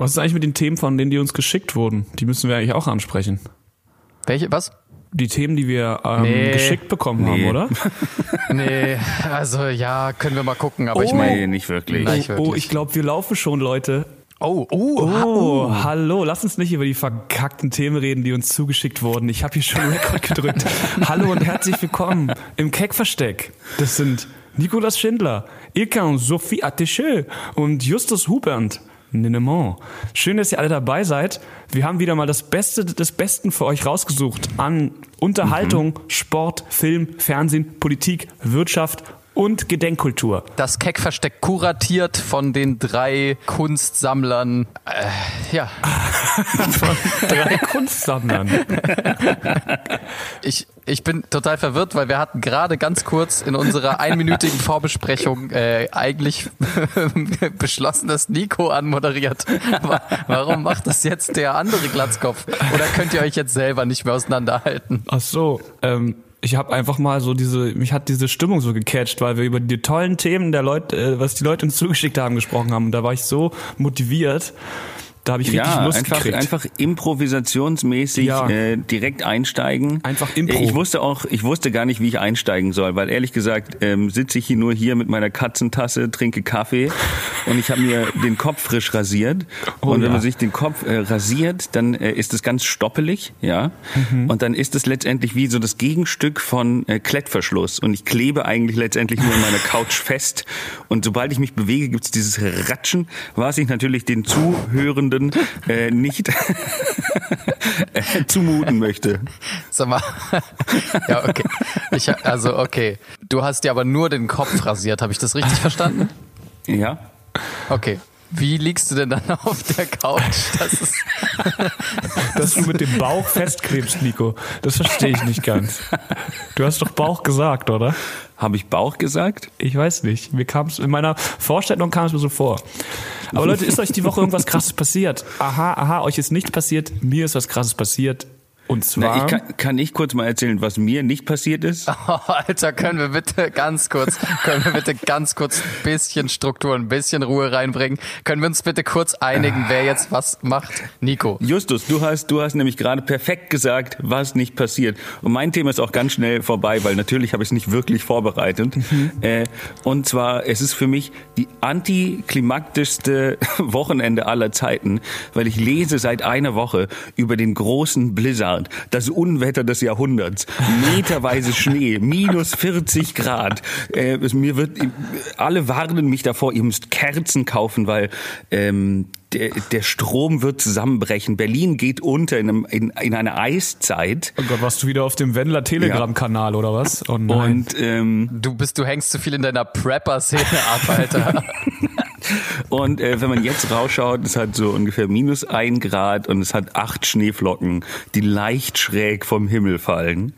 Was ist eigentlich mit den Themen, von denen die uns geschickt wurden? Die müssen wir eigentlich auch ansprechen. Welche, was? Die Themen, die wir ähm, Nee. geschickt bekommen Nee. haben, oder? Nee, also ja, können wir mal gucken, aber Oh. ich meine. Nee, nicht wirklich. Nein. Nicht Oh, wirklich. ich glaube, wir laufen schon, Leute. Oh, oh, Oh, hallo, lass uns nicht über die verkackten Themen reden, die uns zugeschickt wurden. Ich habe hier schon Rekord gedrückt. hallo und herzlich willkommen im Keckversteck. Das sind Nicolas Schindler, Ilka und Sophie Attaché und Justus Hubernd. Ninement. Schön, dass ihr alle dabei seid. Wir haben wieder mal das Beste des Besten für euch rausgesucht an Unterhaltung, Sport, Film, Fernsehen, Politik, Wirtschaft und Gedenkkultur. Das Keckversteck kuratiert von den drei Kunstsammlern. Äh, ja, Drei Kunstsammlern. ich, ich bin total verwirrt, weil wir hatten gerade ganz kurz in unserer einminütigen Vorbesprechung äh, eigentlich beschlossen, dass Nico anmoderiert. Wa- Warum macht das jetzt der andere Glatzkopf? Oder könnt ihr euch jetzt selber nicht mehr auseinanderhalten? Ach so, ähm, ich habe einfach mal so diese, mich hat diese Stimmung so gecatcht, weil wir über die tollen Themen der Leute, äh, was die Leute uns zugeschickt haben, gesprochen haben. Und da war ich so motiviert, da habe ich richtig Ja, Lust einfach, gekriegt. einfach improvisationsmäßig Ja. äh, direkt einsteigen. Einfach Impro. Ich wusste auch, ich wusste gar nicht, wie ich einsteigen soll, weil ehrlich gesagt ähm, sitze ich hier nur hier mit meiner Katzentasse, trinke Kaffee und ich habe mir den Kopf frisch rasiert. Oh und wenn ja. man sich den Kopf äh, rasiert, dann äh, ist es ganz stoppelig, ja. Mhm. Und dann ist es letztendlich wie so das Gegenstück von äh, Klettverschluss. Und ich klebe eigentlich letztendlich nur in meiner Couch fest. Und sobald ich mich bewege, gibt es dieses Ratschen, was ich natürlich den Zuhörenden äh, nicht äh, zumuten möchte. Sag mal. ja, okay. Ich, also, okay. Du hast dir aber nur den Kopf rasiert. Habe ich das richtig verstanden? Ja. Okay. Wie liegst du denn dann auf der Couch? Das ist, dass du mit dem Bauch festklebst, Nico. Das verstehe ich nicht ganz. Du hast doch Bauch gesagt, oder? Habe ich Bauch gesagt? Ich weiß nicht. Mir kam es in meiner Vorstellung kam es mir so vor. Aber Leute, ist euch die Woche irgendwas krasses passiert? Aha, aha, euch ist nichts passiert, mir ist was krasses passiert. Und zwar Na, ich kann, kann ich kurz mal erzählen, was mir nicht passiert ist? oh, Alter, können wir bitte ganz kurz, können wir bitte ganz kurz ein bisschen Struktur, ein bisschen Ruhe reinbringen? Können wir uns bitte kurz einigen, wer jetzt was macht? Nico. Justus, du hast, du hast nämlich gerade perfekt gesagt, was nicht passiert. Und mein Thema ist auch ganz schnell vorbei, weil natürlich habe ich es nicht wirklich vorbereitet. Äh, und zwar, es ist für mich die antiklimaktischste Wochenende aller Zeiten, weil ich lese seit einer Woche über den großen Blizzard, das Unwetter des Jahrhunderts, meterweise Schnee, minus 40 Grad. Äh, es, mir wird, alle warnen mich davor, ihr müsst Kerzen kaufen, weil ähm, der, der Strom wird zusammenbrechen. Berlin geht unter in, einem, in, in einer Eiszeit. Oh Gott, warst du wieder auf dem Wendler Telegram-Kanal oder was? Oh nein. Und ähm, Du bist, du hängst zu viel in deiner Prepper-Szene ab, Alter. Und äh, wenn man jetzt rausschaut, es hat so ungefähr minus ein Grad und es hat acht Schneeflocken, die leicht schräg vom Himmel fallen.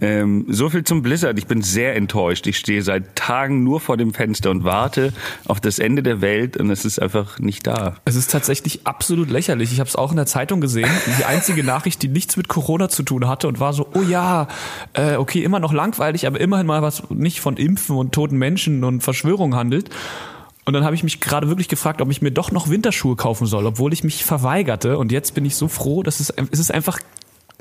Ähm, so viel zum Blizzard. Ich bin sehr enttäuscht. Ich stehe seit Tagen nur vor dem Fenster und warte auf das Ende der Welt und es ist einfach nicht da. Es ist tatsächlich absolut lächerlich. Ich habe es auch in der Zeitung gesehen. Die einzige Nachricht, die nichts mit Corona zu tun hatte und war so, oh ja, äh, okay, immer noch langweilig, aber immerhin mal was nicht von Impfen und toten Menschen und Verschwörung handelt. Und dann habe ich mich gerade wirklich gefragt, ob ich mir doch noch Winterschuhe kaufen soll, obwohl ich mich verweigerte. Und jetzt bin ich so froh, dass es, es ist einfach,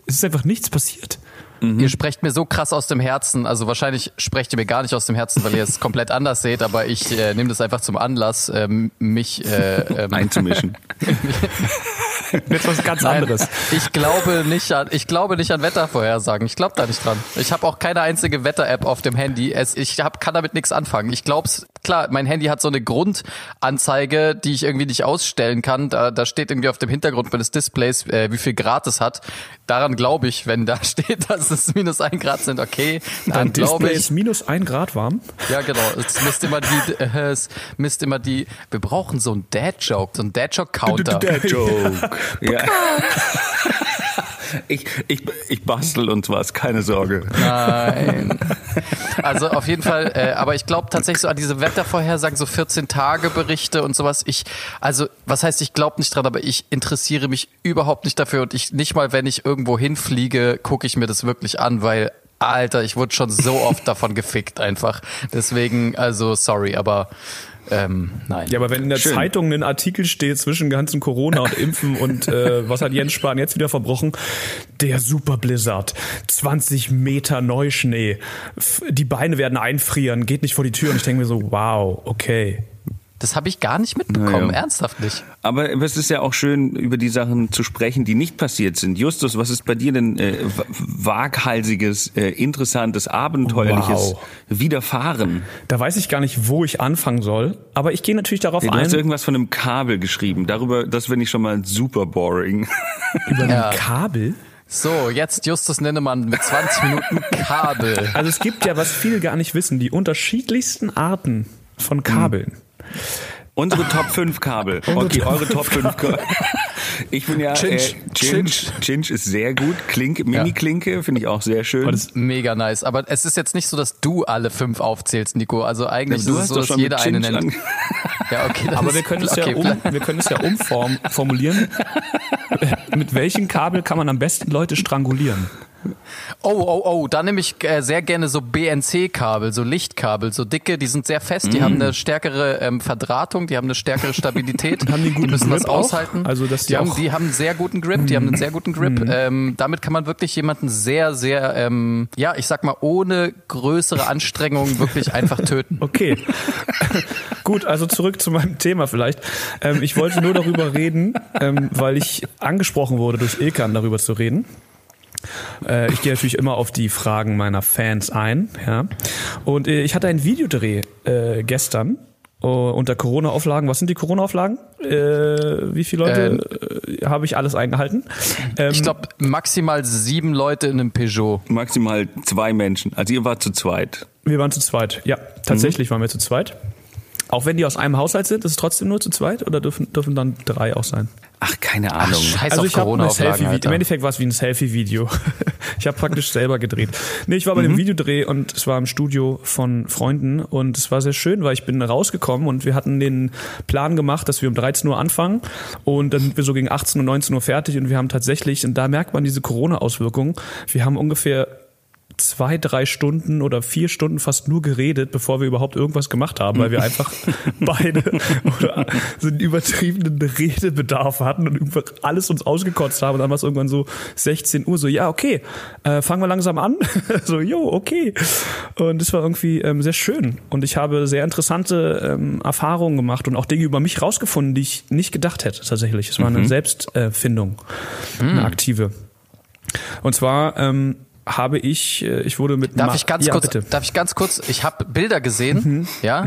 es ist einfach nichts passiert. Ihr sprecht mir so krass aus dem Herzen. Also wahrscheinlich sprecht ihr mir gar nicht aus dem Herzen, weil ihr es komplett anders seht. Aber ich äh, nehme das einfach zum Anlass, ähm, mich äh, ähm, Einzumischen. Jetzt was ganz Nein, anderes. Ich glaube nicht an, ich glaube nicht an Wettervorhersagen. Ich glaube da nicht dran. Ich habe auch keine einzige Wetter-App auf dem Handy. Es, ich hab, kann damit nichts anfangen. Ich glaub's, klar, mein Handy hat so eine Grundanzeige, die ich irgendwie nicht ausstellen kann. Da, da steht irgendwie auf dem Hintergrund meines Displays, äh, wie viel Grad es hat. Daran glaube ich, wenn da steht, dass es minus ein Grad sind, okay, dann glaube Display ich. ist minus ein Grad warm. Ja, genau. Es misst immer die, äh, es misst immer die. Wir brauchen so einen Dad-Joke, so einen Dad-Joke-Counter. Der Joke. ja. Ich, ich, ich bastel uns was, keine Sorge. Nein. Also auf jeden Fall, äh, aber ich glaube tatsächlich so an diese Wettervorhersagen, so 14 Tage Berichte und sowas. Ich, also was heißt, ich glaube nicht dran, aber ich interessiere mich überhaupt nicht dafür und ich nicht mal, wenn ich irgendwo hinfliege, gucke ich mir das wirklich an, weil Alter, ich wurde schon so oft davon gefickt einfach. Deswegen, also sorry, aber ähm, nein. Ja, aber wenn in der Schön. Zeitung ein Artikel steht zwischen ganzen Corona und Impfen und äh, was hat Jens Spahn jetzt wieder verbrochen? Der Super Blizzard, 20 Meter Neuschnee, die Beine werden einfrieren, geht nicht vor die Tür und ich denke mir so, wow, okay. Das habe ich gar nicht mitbekommen, Naja. ernsthaft nicht. Aber es ist ja auch schön, über die Sachen zu sprechen, die nicht passiert sind. Justus, was ist bei dir denn äh, wa- waghalsiges, äh, interessantes, abenteuerliches Wow. Widerfahren? Da weiß ich gar nicht, wo ich anfangen soll, aber ich gehe natürlich darauf Du ein, hast irgendwas von einem Kabel geschrieben. Darüber, das finde ich schon mal super boring. über Ja. ein Kabel. So, jetzt Justus Nennemann mit 20 Minuten Kabel. Also es gibt ja, was viele gar nicht wissen, die unterschiedlichsten Arten von Kabeln. Unsere Top 5 Kabel. Okay, eure Top 5 Kabel. Ich bin ja Chinch. äh, Chinch. Chinch ist sehr gut. Klink, Mini-Klinke finde ich auch sehr schön. das- Mega nice. Aber es ist jetzt nicht so, dass du alle fünf aufzählst, Nico. Also eigentlich du ist es hast so, dass schon jeder eine nennt. Ja, okay. Aber ist- wir können es okay, ja um, wir können es ja umform, formulieren. Mit welchem Kabel kann man am besten Leute strangulieren? Oh, oh, oh, da nehme ich äh, sehr gerne so BNC-Kabel, so Lichtkabel, so dicke, die sind sehr fest, die haben eine stärkere ähm, Verdrahtung, die haben eine stärkere Stabilität, haben die einen guten müssen das Grip auch? aushalten. Also, dass die die, haben, die haben einen sehr guten Grip, die haben einen sehr guten Grip. Ähm, damit kann man wirklich jemanden sehr, sehr, ähm, ja, ich sag mal, ohne größere Anstrengungen wirklich einfach töten. Okay. Gut, also zurück zu meinem Thema vielleicht. Ähm, ich wollte nur darüber reden, ähm, weil ich angesprochen wurde durch Ilkan, darüber zu reden. Äh, ich gehe natürlich immer auf die Fragen meiner Fans ein. Ja. Und äh, ich hatte einen Videodreh äh, gestern äh, unter Corona-Auflagen. Was sind die Corona-Auflagen? Äh, wie viele Leute äh, habe ich alles eingehalten? Ähm, Ich glaube, maximal sieben Leute in einem Peugeot. Maximal zwei Menschen. Also ihr wart zu zweit. Wir waren zu zweit. Ja, tatsächlich waren wir zu zweit. Auch wenn die aus einem Haushalt sind, ist es trotzdem nur zu zweit oder dürfen, dürfen dann drei auch sein? Ach, keine Ahnung. Scheiß Also ich habe Selfie, Alter. im Endeffekt war es wie ein Selfie-Video. ich habe praktisch selber gedreht. Nee, ich war bei dem Videodreh und es war im Studio von Freunden und es war sehr schön, weil ich bin rausgekommen und wir hatten den Plan gemacht, dass wir um 13 Uhr anfangen und dann sind wir so gegen 18 und 19 Uhr fertig und wir haben tatsächlich, und da merkt man diese Corona-Auswirkungen, wir haben ungefähr zwei, drei Stunden oder vier Stunden fast nur geredet, bevor wir überhaupt irgendwas gemacht haben, weil wir einfach beide oder so einen übertriebenen Redebedarf hatten und einfach alles uns ausgekotzt haben. Und dann war es irgendwann so 16 Uhr, so, ja, okay, äh, fangen wir langsam an. so, jo, okay. Und das war irgendwie ähm, sehr schön. Und ich habe sehr interessante ähm, Erfahrungen gemacht und auch Dinge über mich rausgefunden, die ich nicht gedacht hätte, tatsächlich. Es war eine Selbstfindung, eine aktive. Und zwar ähm, habe ich, äh, ich wurde mit Darf Ma- ich ganz ja, kurz, bitte. darf ich ganz kurz, ich habe Bilder gesehen, ja.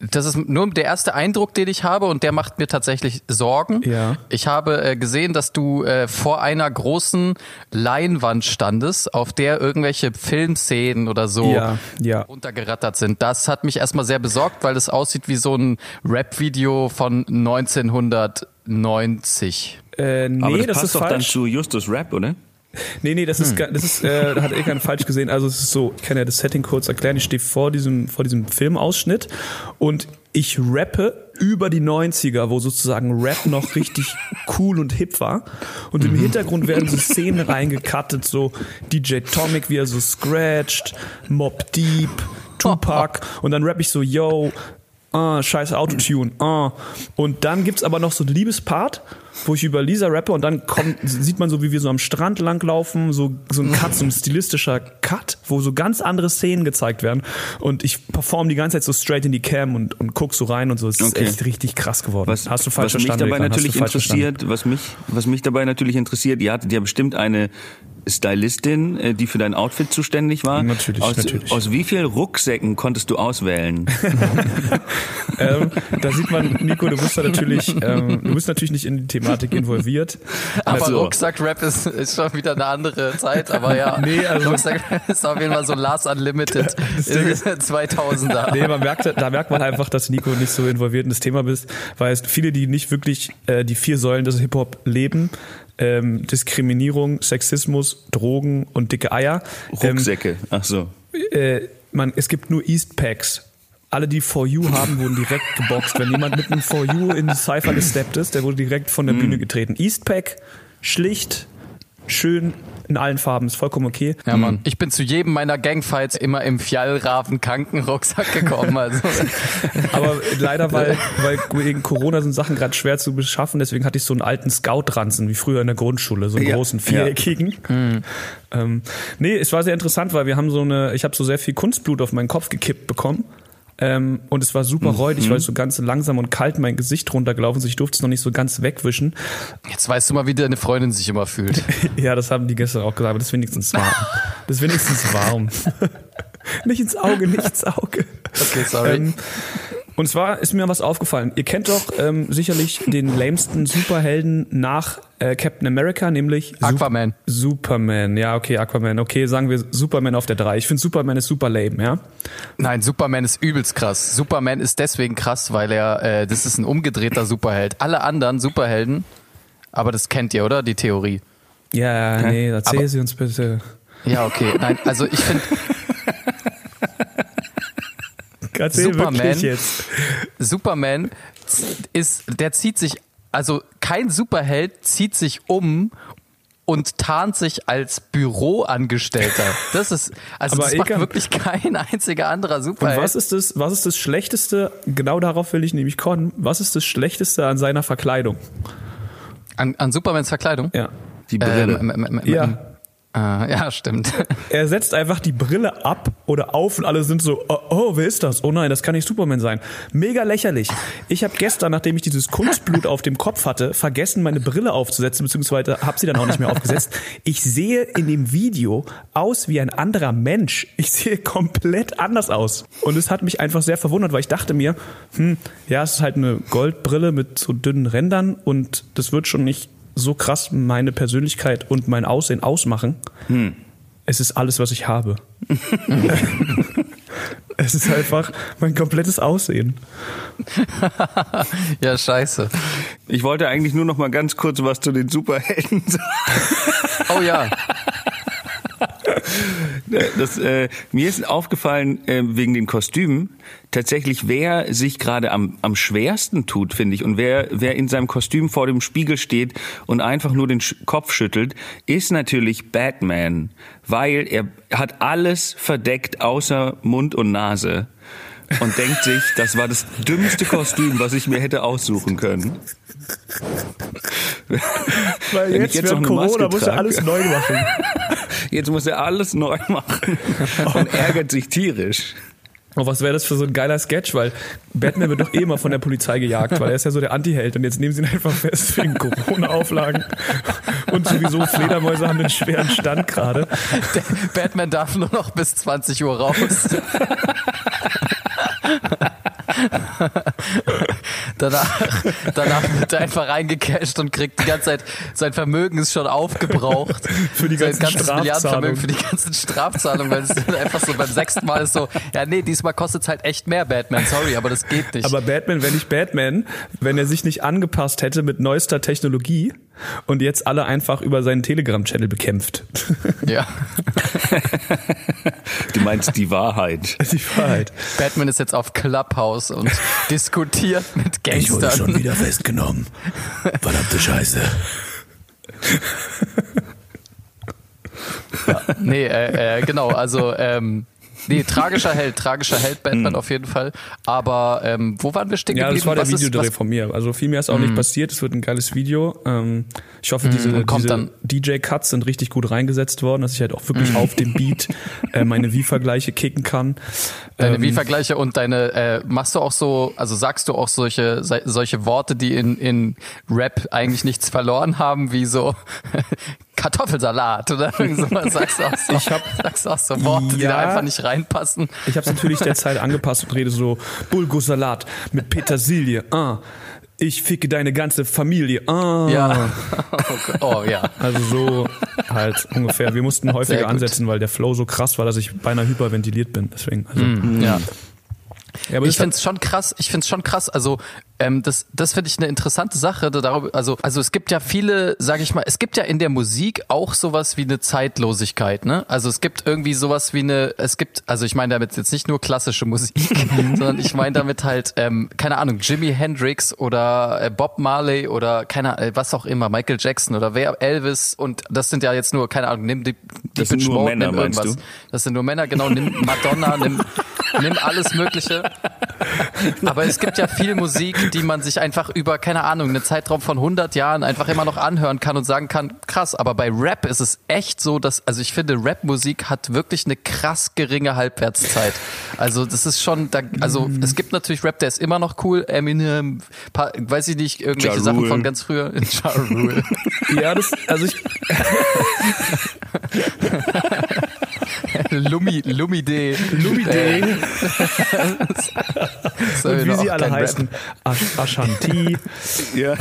Das ist nur der erste Eindruck, den ich habe und der macht mir tatsächlich Sorgen. Ja. Ich habe äh, gesehen, dass du äh, vor einer großen Leinwand standest, auf der irgendwelche Filmszenen oder so Ja, ja. runtergerattert sind. Das hat mich erstmal sehr besorgt, weil es aussieht wie so ein Rap-Video von 1990. Äh, nee, Aber das, das, passt ist doch dann falsch. zu Justus Rap, oder? Nee, nee, das ist, ga- das ist, äh, da hat Ilkan falsch gesehen. Also es ist so, ich kann ja das Setting kurz erklären. Ich stehe vor diesem, vor diesem Filmausschnitt und ich rappe über die 90er, wo sozusagen Rap noch richtig cool und hip war. Und im Hintergrund werden so Szenen reingekattet, so DJ Tomic, wie er so scratcht, Mob Deep, Tupac. Und dann rapp ich so, yo, ah, scheiß Autotune, ah. Und dann gibt's aber noch so einen Liebespart, wo ich über Lisa rappe und dann kommt, sieht man so, wie wir so am Strand langlaufen, so, so ein Cut, so ein stilistischer Cut, wo so ganz andere Szenen gezeigt werden. Und ich perform die ganze Zeit so straight in die Cam und, und guck so rein und so. Es ist Okay. echt richtig krass geworden. Was, Hast du falsch was mich verstanden? dabei? Hast du natürlich interessiert, was mich, was mich dabei natürlich interessiert, ihr hattet ja bestimmt eine Stylistin, äh, die für dein Outfit zuständig war. Natürlich, aus, natürlich. Aus wie vielen Rucksäcken konntest du auswählen? ähm, da sieht man, Nico, du bist da natürlich, ähm, du bist natürlich nicht in die Thematik involviert. Aber Also- Rucksack-Rap ist, ist schon wieder eine andere Zeit, aber ja. Nee, also- Rucksack-Rap ist auf jeden Fall so Last Unlimited. Ding ist- 2000er. Nee, man merkt, da merkt man einfach, dass Nico nicht so involviert in das Thema bist, weil es viele, die nicht wirklich äh, die vier Säulen des Hip-Hop leben, ähm, Diskriminierung, Sexismus, Drogen und dicke Eier. Ähm, Rucksäcke. Ach so. äh, man, es gibt nur Eastpacks. Alle, die For You haben, wurden direkt geboxt. Wenn jemand mit einem For You in Cypher gesteppt ist, der wurde direkt von der Bühne getreten. Eastpack, schlicht, schön, in allen Farben, ist vollkommen okay. Ja, Mann. Ich bin zu jedem meiner Gangfights immer im Fjallraven Krankenrucksack gekommen. Also. Aber leider, weil, weil wegen Corona sind Sachen gerade schwer zu beschaffen, deswegen hatte ich so einen alten Scout-Ranzen, wie früher in der Grundschule, so einen Ja, großen viereckigen. Ähm, nee, es war sehr interessant, weil wir haben so eine, ich habe so sehr viel Kunstblut auf meinen Kopf gekippt bekommen. Ähm, und es war super räudig, weil es so ganz langsam und kalt mein Gesicht runtergelaufen ist. Ich durfte es noch nicht so ganz wegwischen. Jetzt weißt du mal, wie deine Freundin sich immer fühlt. Ja, das haben die gestern auch gesagt, aber das ist wenigstens warm. Das ist wenigstens warm. nicht ins Auge, nicht ins Auge. Okay, sorry. Ähm, und zwar ist mir was aufgefallen. Ihr kennt doch ähm, sicherlich den lamesten Superhelden nach äh, Captain America, nämlich Aquaman. Superman. Ja, okay, Aquaman. Okay, sagen wir Superman auf der 3. Ich finde Superman ist super lame, ja. Nein, Superman ist übelst krass. Superman ist deswegen krass, weil er, äh, das ist ein umgedrehter Superheld. Alle anderen Superhelden, aber das kennt ihr, oder? Die Theorie. Ja, nee, erzähl Aber- sie uns bitte. Ja, okay. Nein, also ich finde, Erzähl Superman. Superman ist, der zieht sich, also kein Superheld zieht sich um und tarnt sich als Büroangestellter. Das ist, also Aber das macht wirklich kein einziger anderer Und Superheld. was ist das, was ist das Schlechteste, genau darauf will ich nämlich kommen, was ist das Schlechteste an seiner Verkleidung? An, an Supermans Verkleidung? Ja. Die Brille. Ähm, ähm, ähm, Ja. Äh, ja, stimmt. Er setzt einfach die Brille ab oder auf und alle sind so, oh, oh, wer ist das? Oh nein, das kann nicht Superman sein. Mega lächerlich. Ich habe gestern, nachdem ich dieses Kunstblut auf dem Kopf hatte, vergessen, meine Brille aufzusetzen, beziehungsweise habe sie dann auch nicht mehr aufgesetzt. Ich sehe in dem Video aus wie ein anderer Mensch. Ich sehe komplett anders aus. Und es hat mich einfach sehr verwundert, weil ich dachte mir, hm, ja, es ist halt eine Goldbrille mit so dünnen Rändern und das wird schon nicht so krass meine Persönlichkeit und mein Aussehen ausmachen. Es ist alles, was ich habe. es ist einfach mein komplettes Aussehen. ja, scheiße. Ich wollte eigentlich nur noch mal ganz kurz was zu den Superhelden sagen. Oh ja. Das, äh, mir ist aufgefallen, äh, wegen den Kostümen, tatsächlich, wer sich gerade am, am schwersten tut, finde ich, und wer, wer in seinem Kostüm vor dem Spiegel steht und einfach nur den Sch Kopf schüttelt, ist natürlich Batman, weil er hat alles verdeckt außer Mund und Nase. Und denkt sich, das war das dümmste Kostüm, was ich mir hätte aussuchen können. Weil ich jetzt noch eine Maske trage. neu machen. Jetzt muss er alles neu machen und ärgert sich tierisch. Oh, was wäre das für so ein geiler Sketch, weil Batman wird doch eh immer von der Polizei gejagt, weil er ist ja so der Anti-Held und jetzt nehmen sie ihn einfach fest wegen Corona-Auflagen. Und sowieso Fledermäuse haben einen schweren Stand gerade. Batman darf nur noch bis 20 Uhr raus. Danach, danach wird er einfach reingecasht und kriegt die ganze Zeit, sein Vermögen ist schon aufgebraucht. Für die sein ganzen ganzes Milliardenvermögen für die ganzen Strafzahlungen, weil es einfach so beim sechsten Mal ist so, ja nee, diesmal kostet es halt echt mehr Batman, sorry, aber das geht nicht. Aber Batman wäre nicht Batman, wenn er sich nicht angepasst hätte mit neuester Technologie und jetzt alle einfach über seinen Telegram-Channel bekämpft. ja. Du meinst die Wahrheit. Die Wahrheit. Batman ist jetzt auf Clubhouse und diskutiert mit Gangstern. wieder festgenommen. Verdammte Scheiße. Nee, äh, äh, genau, also ähm, nee, tragischer Held, tragischer Held Batman auf jeden Fall. Aber ähm, wo waren wir stehen Ja, geblieben? das war der Was Videodreh von mir. Also viel mehr ist auch nicht passiert. Es wird ein geiles Video. Ähm, ich hoffe, diese, kommt diese dann- DJ-Cuts sind richtig gut reingesetzt worden, dass ich halt auch wirklich auf dem Beat äh, meine Wie-Vergleiche kicken kann. Deine Ähm, Wie-Vergleiche und deine, äh, machst du auch so, also sagst du auch solche, solche Worte, die in, in Rap eigentlich nichts verloren haben, wie so Kartoffelsalat oder irgend sowas, sagst du auch so, Ich hab- sagst du auch so Worte, die da Ja. einfach nicht reinpassen. Ich habe es natürlich der Zeit angepasst und rede so Bulgursalat mit Petersilie. Ah, ich ficke deine ganze Familie. Ah. Ja. Oh ja. Also so halt ungefähr. Wir mussten häufiger ansetzen, weil der Flow so krass war, dass ich beinahe hyperventiliert bin. Deswegen. Also. Ja. Ja, aber ich finde es schon krass, ich finde es schon krass, also ähm, das, das finde ich eine interessante Sache. Darüber, also, also es gibt ja viele, sage ich mal, es gibt ja in der Musik auch sowas wie eine Zeitlosigkeit, ne? Also es gibt irgendwie sowas wie eine, es gibt, also ich meine damit jetzt nicht nur klassische Musik, sondern ich meine damit halt, ähm, keine Ahnung, Jimi Hendrix oder äh, Bob Marley oder keine äh, was auch immer, Michael Jackson oder wer Elvis und das sind ja jetzt nur, keine Ahnung, nimm die, die Das sind nur Männer, nimm meinst irgendwas. du? Das sind nur Männer, genau, nimm Madonna, nimm, nimm alles Mögliche. Aber es gibt ja viel Musik, die man sich einfach über, keine Ahnung, einen Zeitraum von 100 Jahren einfach immer noch anhören kann und sagen kann, krass, aber bei Rap ist es echt so, dass, also ich finde, Rap-Musik hat wirklich eine krass geringe Halbwertszeit. Also das ist schon, da, also Mhm. es gibt natürlich Rap, der ist immer noch cool, Eminem, paar, weiß ich nicht, irgendwelche Ja Sachen von ganz früher. Ja. Ja, das, also ich, Lumi, Lumi D. Lumi D. Das und wie sie alle heißen. Ash Ashanti, Ja.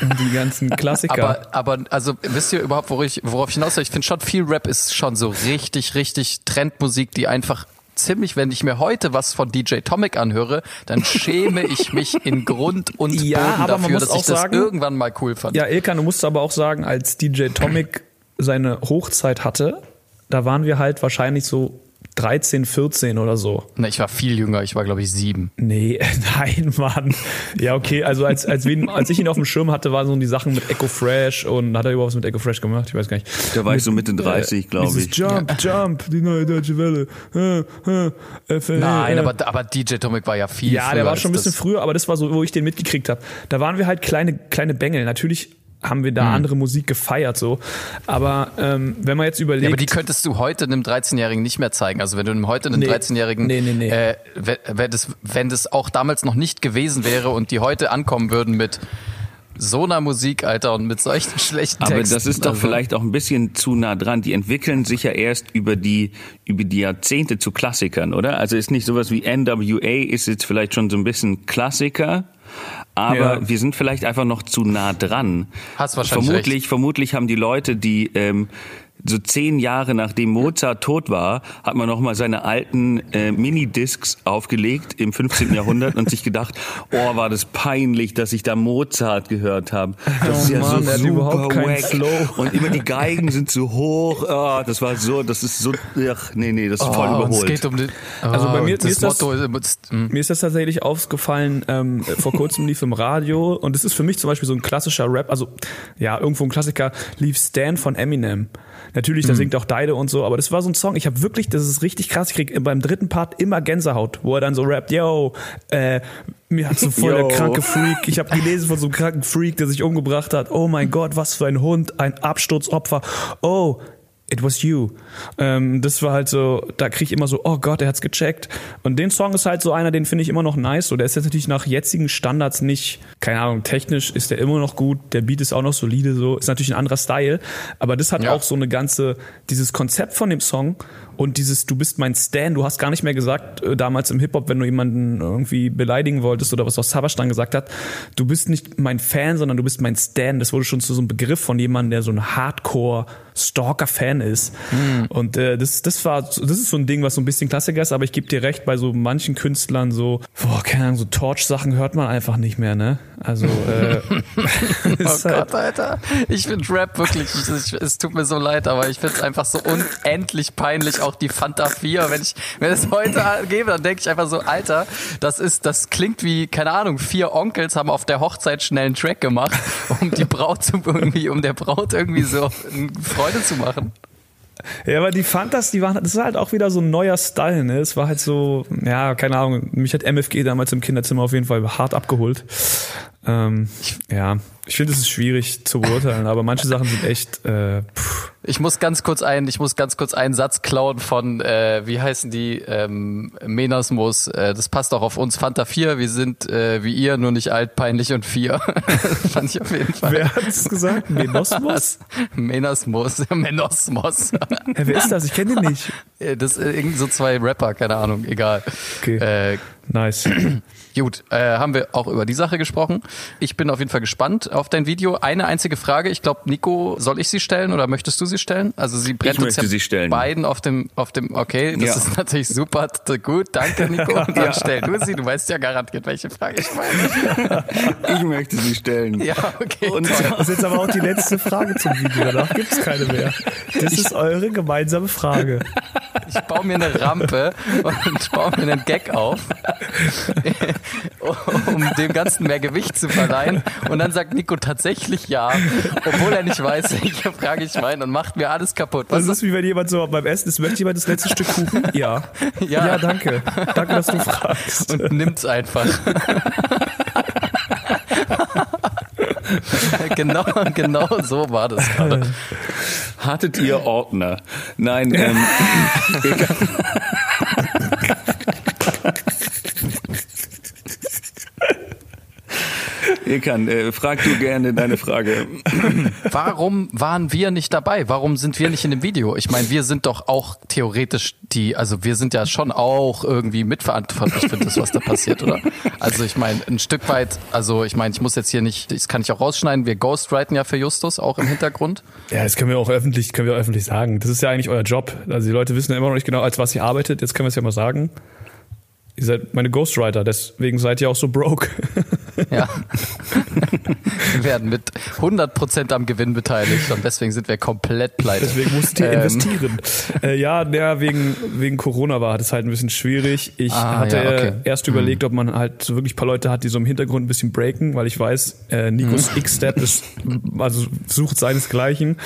und die ganzen Klassiker. Aber, aber also wisst ihr überhaupt, worauf ich, worauf ich hinaus will? Ich finde schon viel Rap ist schon so richtig, richtig Trendmusik, die einfach ziemlich, wenn ich mir heute was von DJ Tomic anhöre, dann schäme ich mich in Grund und Ja, Boden dafür, dass ich auch das sagen- irgendwann mal cool fand. Ja, Ilka, du musst aber auch sagen, als DJ Tomic seine Hochzeit hatte, da waren wir halt wahrscheinlich so 13, 14 oder so. Ne, ich war viel jünger, ich war glaube ich sieben. Nee, nein, Mann. Ja, okay, also als, als, wir, ihn- als ich ihn auf dem Schirm hatte, waren so die Sachen mit Echo Fresh und hat er überhaupt was mit Echo Fresh gemacht? Ich weiß gar nicht. Da war ich so Mitte 30, glaube Dieses ich. Jump, Jump, die neue deutsche Welle. Äh, äh, Nein, äh. aber, aber DJ Tomic war ja viel Ja, früher der war schon ein bisschen früher, aber das war so, wo ich den mitgekriegt habe. Da waren wir halt kleine, kleine Bengel. Natürlich haben wir da Hm. andere Musik gefeiert, so. Aber ähm, wenn man jetzt überlegt. Ja, aber die könntest du heute einem 13-Jährigen nicht mehr zeigen. Also wenn du einem heute einem Nee. 13-Jährigen, Nee, nee, nee. Äh, wenn, das, wenn das auch damals noch nicht gewesen wäre und die heute ankommen würden mit so einer Musik, Alter, und mit solchen schlechten Aber Texten. das ist doch also, vielleicht auch ein bisschen zu nah dran. Die entwickeln sich ja erst über die, über die Jahrzehnte zu Klassikern, oder? Also ist nicht sowas wie NWA ist jetzt vielleicht schon so ein bisschen Klassiker. Aber Ja. wir sind vielleicht einfach noch zu nah dran. Hast wahrscheinlich vermutlich, vermutlich haben die Leute, die ähm, so zehn Jahre nachdem Mozart tot war, hat man noch mal seine alten äh, Minidiscs aufgelegt im 15. Jahrhundert und sich gedacht, oh, war das peinlich, dass ich da Mozart gehört habe. Das ist Oh ja Mann, so super wack. Und immer die Geigen sind zu hoch. Ah, das war so, das ist so, ach, nee, nee, das ist voll oh, es überholt. geht um die, Also bei oh, mir- das ist das- ist, hm. Mir ist das tatsächlich aufgefallen, ähm, vor kurzem lief im Radio und es ist für mich zum Beispiel so ein klassischer Rap, also ja, irgendwo ein Klassiker, lief Stan von Eminem. Natürlich, da singt auch Deide und so, aber das war so ein Song, ich habe wirklich, das ist richtig krass, ich krieg beim dritten Part immer Gänsehaut, wo er dann so rappt, yo, äh, mir hat so voll Yo. der kranke Freak, ich habe gelesen von so einem kranken Freak, der sich umgebracht hat, oh mein Gott, was für ein Hund, ein Absturzopfer, oh, It was you. Ähm, das war halt so, da krieg ich immer so, oh Gott, er hat's gecheckt. Und den Song ist halt so einer, den finde ich immer noch nice. So, der ist jetzt natürlich nach jetzigen Standards nicht, keine Ahnung, technisch ist der immer noch gut, der Beat ist auch noch solide, so, ist natürlich ein anderer Style. Aber das hat Ja. auch so eine ganze, dieses Konzept von dem Song und dieses, du bist mein Stan, du hast gar nicht mehr gesagt, äh, damals im Hip-Hop, wenn du jemanden irgendwie beleidigen wolltest oder was auch Savage dann gesagt hat, du bist nicht mein Fan, sondern du bist mein Stan. Das wurde schon zu so einem Begriff von jemandem, der so ein Hardcore-Stalker-Fan ist. Und äh, das, das war, das ist so ein Ding, was so ein bisschen Klassiker ist, aber ich gebe dir recht, bei so manchen Künstlern so, boah, keine Ahnung, so Torch-Sachen hört man einfach nicht mehr, ne? Also, äh, Oh halt, Gott, Alter. Ich finde Rap wirklich, ich, es tut mir so leid, aber ich finde es einfach so unendlich peinlich, auch die Fanta 4. Wenn ich wenn es heute gebe, dann denke ich einfach so, Alter, das ist, das klingt wie, keine Ahnung, vier Onkels haben auf der Hochzeit schnell einen Track gemacht, um die Braut zu irgendwie, um der Braut irgendwie so Freude zu machen. Ja, aber die Fantas, die waren, das ist halt auch wieder so ein neuer Style, ne? Es war halt so, ja, keine Ahnung, mich hat MFG damals im Kinderzimmer auf jeden Fall hart abgeholt. Ähm, ja, ich finde, es ist schwierig zu beurteilen, aber manche Sachen sind echt, äh, pff, Ich muss ganz kurz ein, ich muss ganz kurz einen Satz klauen von, äh, wie heißen die, ähm, Menasmus. Äh, das passt auch auf uns. Fanta 4, wir sind äh, wie ihr, nur nicht alt, peinlich und vier. Fand ich auf jeden Fall. wer hat es gesagt? Menosmos? Menasmus, Menosmos. Hä, wer ist das? Ich kenne den nicht. Äh, Das äh, irgend so zwei Rapper, keine Ahnung, egal. Okay. Äh, Nice. Gut, äh, haben wir auch über die Sache gesprochen. Ich bin auf jeden Fall gespannt auf dein Video. Eine einzige Frage, ich glaube, Nico, soll ich sie stellen oder möchtest du sie stellen? Also sie brennt uns möchte ja sie stellen. beiden auf dem, auf dem, okay, das Ja. ist natürlich super, gut, danke Nico. Und dann stell du sie, du weißt ja garantiert, welche Frage ich meine. Ich möchte sie stellen. Ja, okay. Und toll. Das ist jetzt aber auch die letzte Frage zum Video. Danach gibt's keine mehr. Das ist eure gemeinsame Frage. Ich baue mir eine Rampe und baue mir einen Gag auf, um dem Ganzen mehr Gewicht zu verleihen. Und dann sagt Nico tatsächlich ja, obwohl er nicht weiß, welche Frage ich meine und macht mir alles kaputt. Das Was ist wie wenn jemand so beim Essen ist, möchte jemand das letzte Stück Kuchen? Ja. Ja. Ja, danke. Danke, dass du fragst. und nimmt's einfach. genau, genau so war das gerade. Hattet ihr Ordner? Nein, ähm, Ekan, äh, frag du gerne deine Frage. Warum waren wir nicht dabei? Warum sind wir nicht in dem Video? Ich meine, wir sind doch auch theoretisch die, also wir sind ja schon auch irgendwie mitverantwortlich für das, was da passiert, oder? Also ich meine, ein Stück weit, also ich meine, ich muss jetzt hier nicht, das kann ich auch rausschneiden, wir ghostwriten ja für Justus auch im Hintergrund. Ja, das können wir auch öffentlich, können wir auch öffentlich sagen. Das ist ja eigentlich euer Job. Also die Leute wissen ja immer noch nicht genau, als was ihr arbeitet. Jetzt können wir es ja mal sagen. Ihr seid meine Ghostwriter, deswegen seid ihr auch so broke. Ja. wir werden mit 100% am Gewinn beteiligt und deswegen sind wir komplett pleite. Deswegen musstet ihr Ähm, investieren. Äh, ja, ja, wegen, wegen Corona war das halt ein bisschen schwierig. Ich Ah, hatte ja, okay. erst überlegt, ob man halt so wirklich ein paar Leute hat, die so im Hintergrund ein bisschen breaken, weil ich weiß, äh, Nikos Mhm. X-Step ist, also sucht seinesgleichen.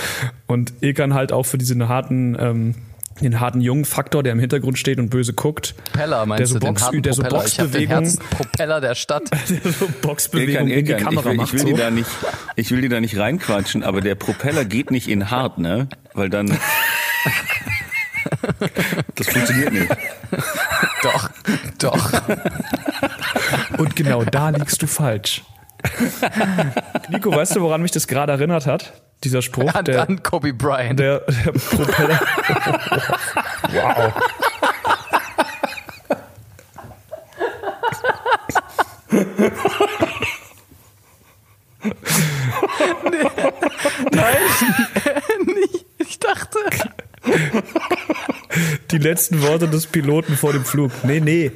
Und Ilkan halt auch für diesen harten, ähm, den harten jungen Faktor, der im Hintergrund steht und böse guckt. Propeller meinst der so du, den Box, harten der so Propeller. Ich den Boxbewegung, Propeller der Stadt. der so Boxbewegung in die Ilkan, ich Kamera will, ich macht. will So. die da nicht, ich will die da nicht reinquatschen, aber der Propeller geht nicht in hart, ne? Weil dann, das funktioniert nicht. Doch, doch. Und genau da liegst du falsch. Nico, weißt du, woran mich das gerade erinnert hat? Dieser Spruch, An, der, an Kobe Bryant. der, der Propeller. wow. ich dachte. Die letzten Worte des Piloten vor dem Flug. Nee, nee.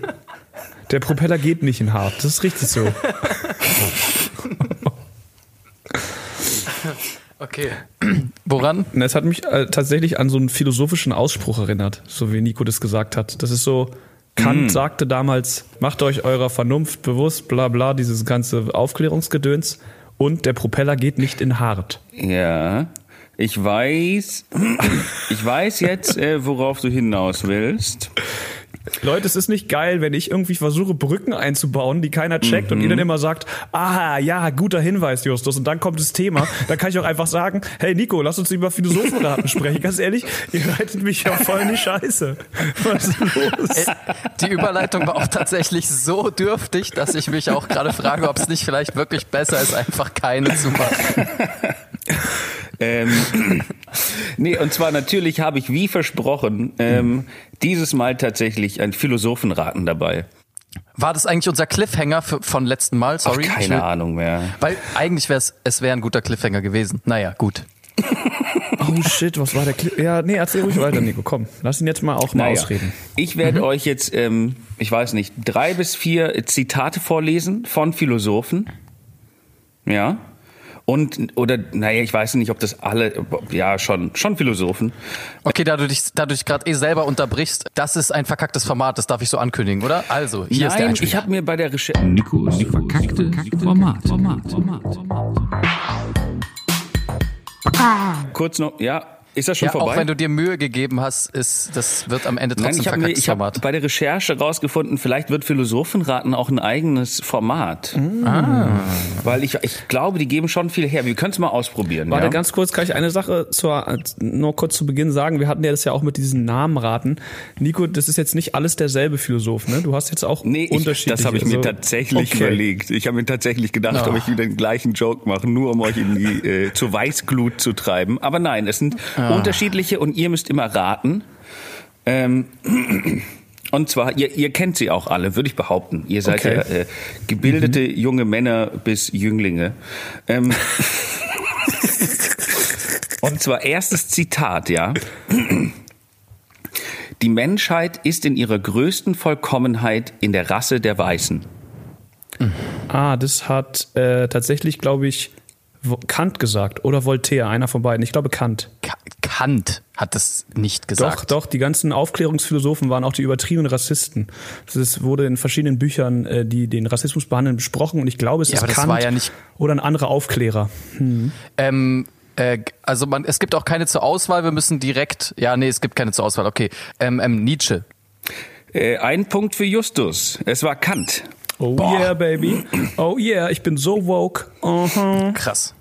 Der Propeller geht nicht in hart. Das ist richtig so. Okay. Woran? Es hat mich äh, tatsächlich an so einen philosophischen Ausspruch erinnert, so wie Nico das gesagt hat. Das ist so, Kant sagte damals, macht euch eurer Vernunft bewusst, bla bla, dieses ganze Aufklärungsgedöns. Und der Propeller geht nicht in hart. Ja, ich weiß, ich weiß jetzt, äh, worauf du hinaus willst. Leute, es ist nicht geil, wenn ich irgendwie versuche, Brücken einzubauen, die keiner checkt und ihr dann immer sagt, ah, ja, guter Hinweis, Justus. Und dann kommt das Thema. Dann kann ich auch einfach sagen, hey Nico, lass uns über Philosophenraten sprechen. Ganz ehrlich, ihr reitet mich ja voll in die Scheiße. Was ist los? Äh, Die Überleitung war auch tatsächlich so dürftig, dass ich mich auch gerade frage, ob es nicht vielleicht wirklich besser ist, einfach keine zu machen. Ähm, nee, und zwar natürlich habe ich wie versprochen ähm, dieses Mal tatsächlich ein Philosophenraten dabei. War das eigentlich unser Cliffhanger für, von letzten Mal? Sorry. Ach, keine will- Ahnung mehr. Weil eigentlich wäre es, es wäre ein guter Cliffhanger gewesen. Naja, gut. Oh shit, was war der Clip? Ja, nee, erzähl ruhig weiter, Nico. Komm, lass ihn jetzt mal auch mal Naja, ausreden. Ich werde euch jetzt, ähm, ich weiß nicht, drei bis vier Zitate vorlesen von Philosophen. Ja. Und, oder, naja, ich weiß nicht, ob das alle, ja, schon, schon Philosophen. Okay, da du dich, da du dich gerade eh selber unterbrichst, das ist ein verkacktes Format, das darf ich so ankündigen, oder? Also, hier ist der Nein, Einspieler. ich habe mir bei der Recherche, Nikos verkackte Format. Format. Format. kurz noch, ja, ist das schon ja, vorbei? auch wenn du dir Mühe gegeben hast, ist, das wird am Ende Nein, trotzdem ich habe mir, ich hab Format. bei der Recherche rausgefunden, vielleicht wird Philosophenraten auch ein eigenes Format. Ah. Weil ich, ich glaube, die geben schon viel her. Wir können es mal ausprobieren. Warte, ja? ganz kurz, kann ich eine Sache zur, nur kurz zu Beginn sagen? Wir hatten ja das ja auch mit diesen Namenraten. Nico, das ist jetzt nicht alles derselbe Philosoph, ne? Du hast jetzt auch Nee, ich, unterschiedliche. das habe ich mir also- tatsächlich Okay. überlegt. Ich habe mir tatsächlich gedacht, ob ich wieder den gleichen Joke mache, nur um euch in die, äh, zur Weißglut zu treiben. Aber nein, es sind unterschiedliche und ihr müsst immer raten. Ähm, und zwar, ihr, ihr kennt sie auch alle, würde ich behaupten. Ihr seid Okay. ja äh, gebildete junge Männer bis Jünglinge. Ähm, und zwar erstes Zitat, ja. Die Menschheit ist in ihrer größten Vollkommenheit in der Rasse der Weißen. Ah, das hat äh, tatsächlich, glaube ich, Kant gesagt oder Voltaire, einer von beiden. Ich glaube Kant. Ka- Kant hat das nicht gesagt. Doch, doch, die ganzen Aufklärungsphilosophen waren auch die übertriebenen Rassisten. Das wurde in verschiedenen Büchern, äh, die den Rassismus behandeln, besprochen und ich glaube, es Ja, ist aber das Kant war ja nicht- oder ein anderer Aufklärer. Ähm, äh, also man, es gibt auch keine zur Auswahl, wir müssen direkt, ja, nee, es gibt keine zur Auswahl, okay. Ähm, ähm, Nietzsche. Äh, ein Punkt für Justus. Es war Kant. Oh yeah, baby. Oh yeah, ich bin so woke. Aha. Krass.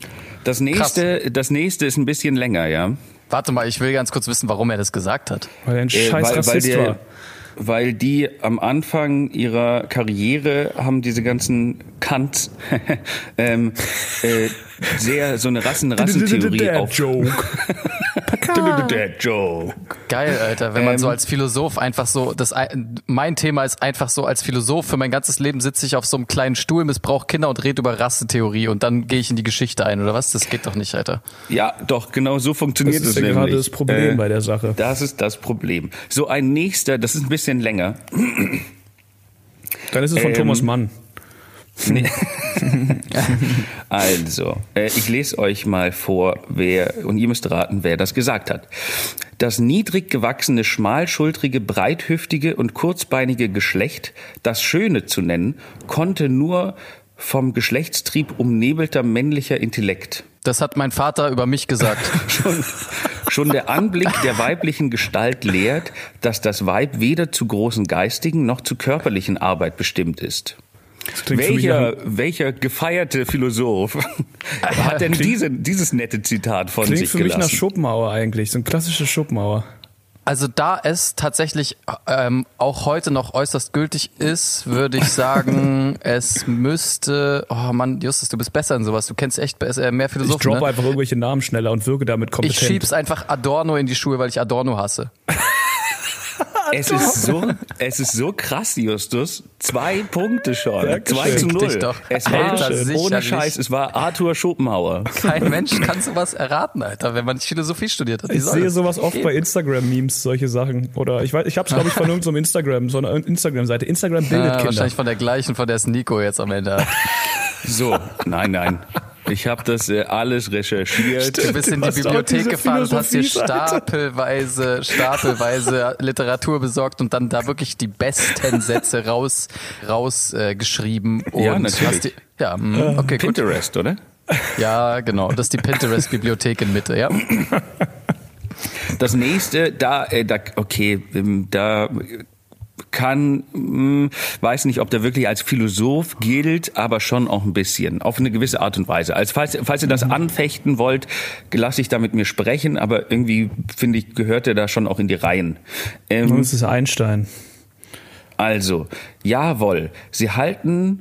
Das nächste, das nächste ist ein bisschen länger, ja. Warte mal, ich will ganz kurz wissen, warum er das gesagt hat. Weil er ein Äh, scheiß Rassist der, war. weil die am Anfang ihrer Karriere haben diese ganzen Kant ähm, äh, sehr so eine Rassen Rassentheorie Dad auf. Joke. Dad Joke. Geil, Alter, wenn man Ähm. so als Philosoph einfach so, das ein- mein Thema ist einfach so, als Philosoph für mein ganzes Leben sitze ich auf so einem kleinen Stuhl, missbrauche Kinder und rede über Rassentheorie und dann gehe ich in die Geschichte ein, oder was? Das geht doch nicht, Alter. Ja, doch, genau so funktioniert Das ist es nämlich. Äh, gerade das Problem bei der Sache. Das ist das Problem. So ein nächster, das ist ein bisschen länger. Dann ist es von Ähm, Thomas Mann. Also, äh, ich lese euch mal vor, wer, und ihr müsst raten, wer das gesagt hat. Das niedrig gewachsene, schmalschultrige, breithüftige und kurzbeinige Geschlecht, das Schöne zu nennen, konnte nur vom Geschlechtstrieb umnebelter männlicher Intellekt. Das hat mein Vater über mich gesagt. Schon, schon der Anblick der weiblichen Gestalt lehrt, dass das Weib weder zu großen geistigen noch zu körperlichen Arbeit bestimmt ist. Klingt Welcher, welcher gefeierte Philosoph hat denn diese, dieses nette Zitat von Klingt sich für mich nach gelassen? Schopenhauer eigentlich, so ein klassischer Schopenhauer. Also da es tatsächlich ähm, auch heute noch äußerst gültig ist, würde ich sagen, es müsste. Oh Mann, Justus, du bist besser in sowas. Du kennst echt besser, mehr Ich Philosophen. droppe ne? einfach irgendwelche Namen schneller und wirke damit Ich kompetent. schieb's einfach Adorno in die Schuhe, weil ich Adorno hasse. es ist so, es ist so krass, Justus. Zwei Punkte schon. Dankeschön. Zwei zu null. doch. Es war Alter, ohne. Scheiß, es war Arthur Schopenhauer. Kein Mensch kann sowas erraten, Alter, wenn man nicht Philosophie studiert hat. Ich sehe sowas oft bei Instagram-Memes, solche Sachen. Oder ich weiß, ich hab's, glaube ich, von irgendeinem Instagram, so einer Instagram-Seite. Instagram bildet Ah, Kinder. wahrscheinlich von der gleichen, von der es Nico jetzt am Ende hat. So, nein, nein. Ich habe das äh, alles recherchiert. Du bist in die Bibliothek gefahren und hast dir stapelweise, stapelweise Literatur besorgt und dann da wirklich die besten Sätze raus, raus äh, Ja, natürlich. Hast die, ja, mm, okay, gut. Pinterest, oder? Ja, genau. Das ist die Pinterest-Bibliothek in Mitte, ja. Das nächste, da, äh, da okay, ähm, da kann, mh, weiß nicht, ob der wirklich als Philosoph gilt, aber schon auch ein bisschen, auf eine gewisse Art und Weise. Also falls, falls ihr das anfechten wollt, lasse ich da mit mir sprechen, aber irgendwie finde ich, gehört er da schon auch in die Reihen. Ähm, Das ist Einstein. also, jawohl, sie halten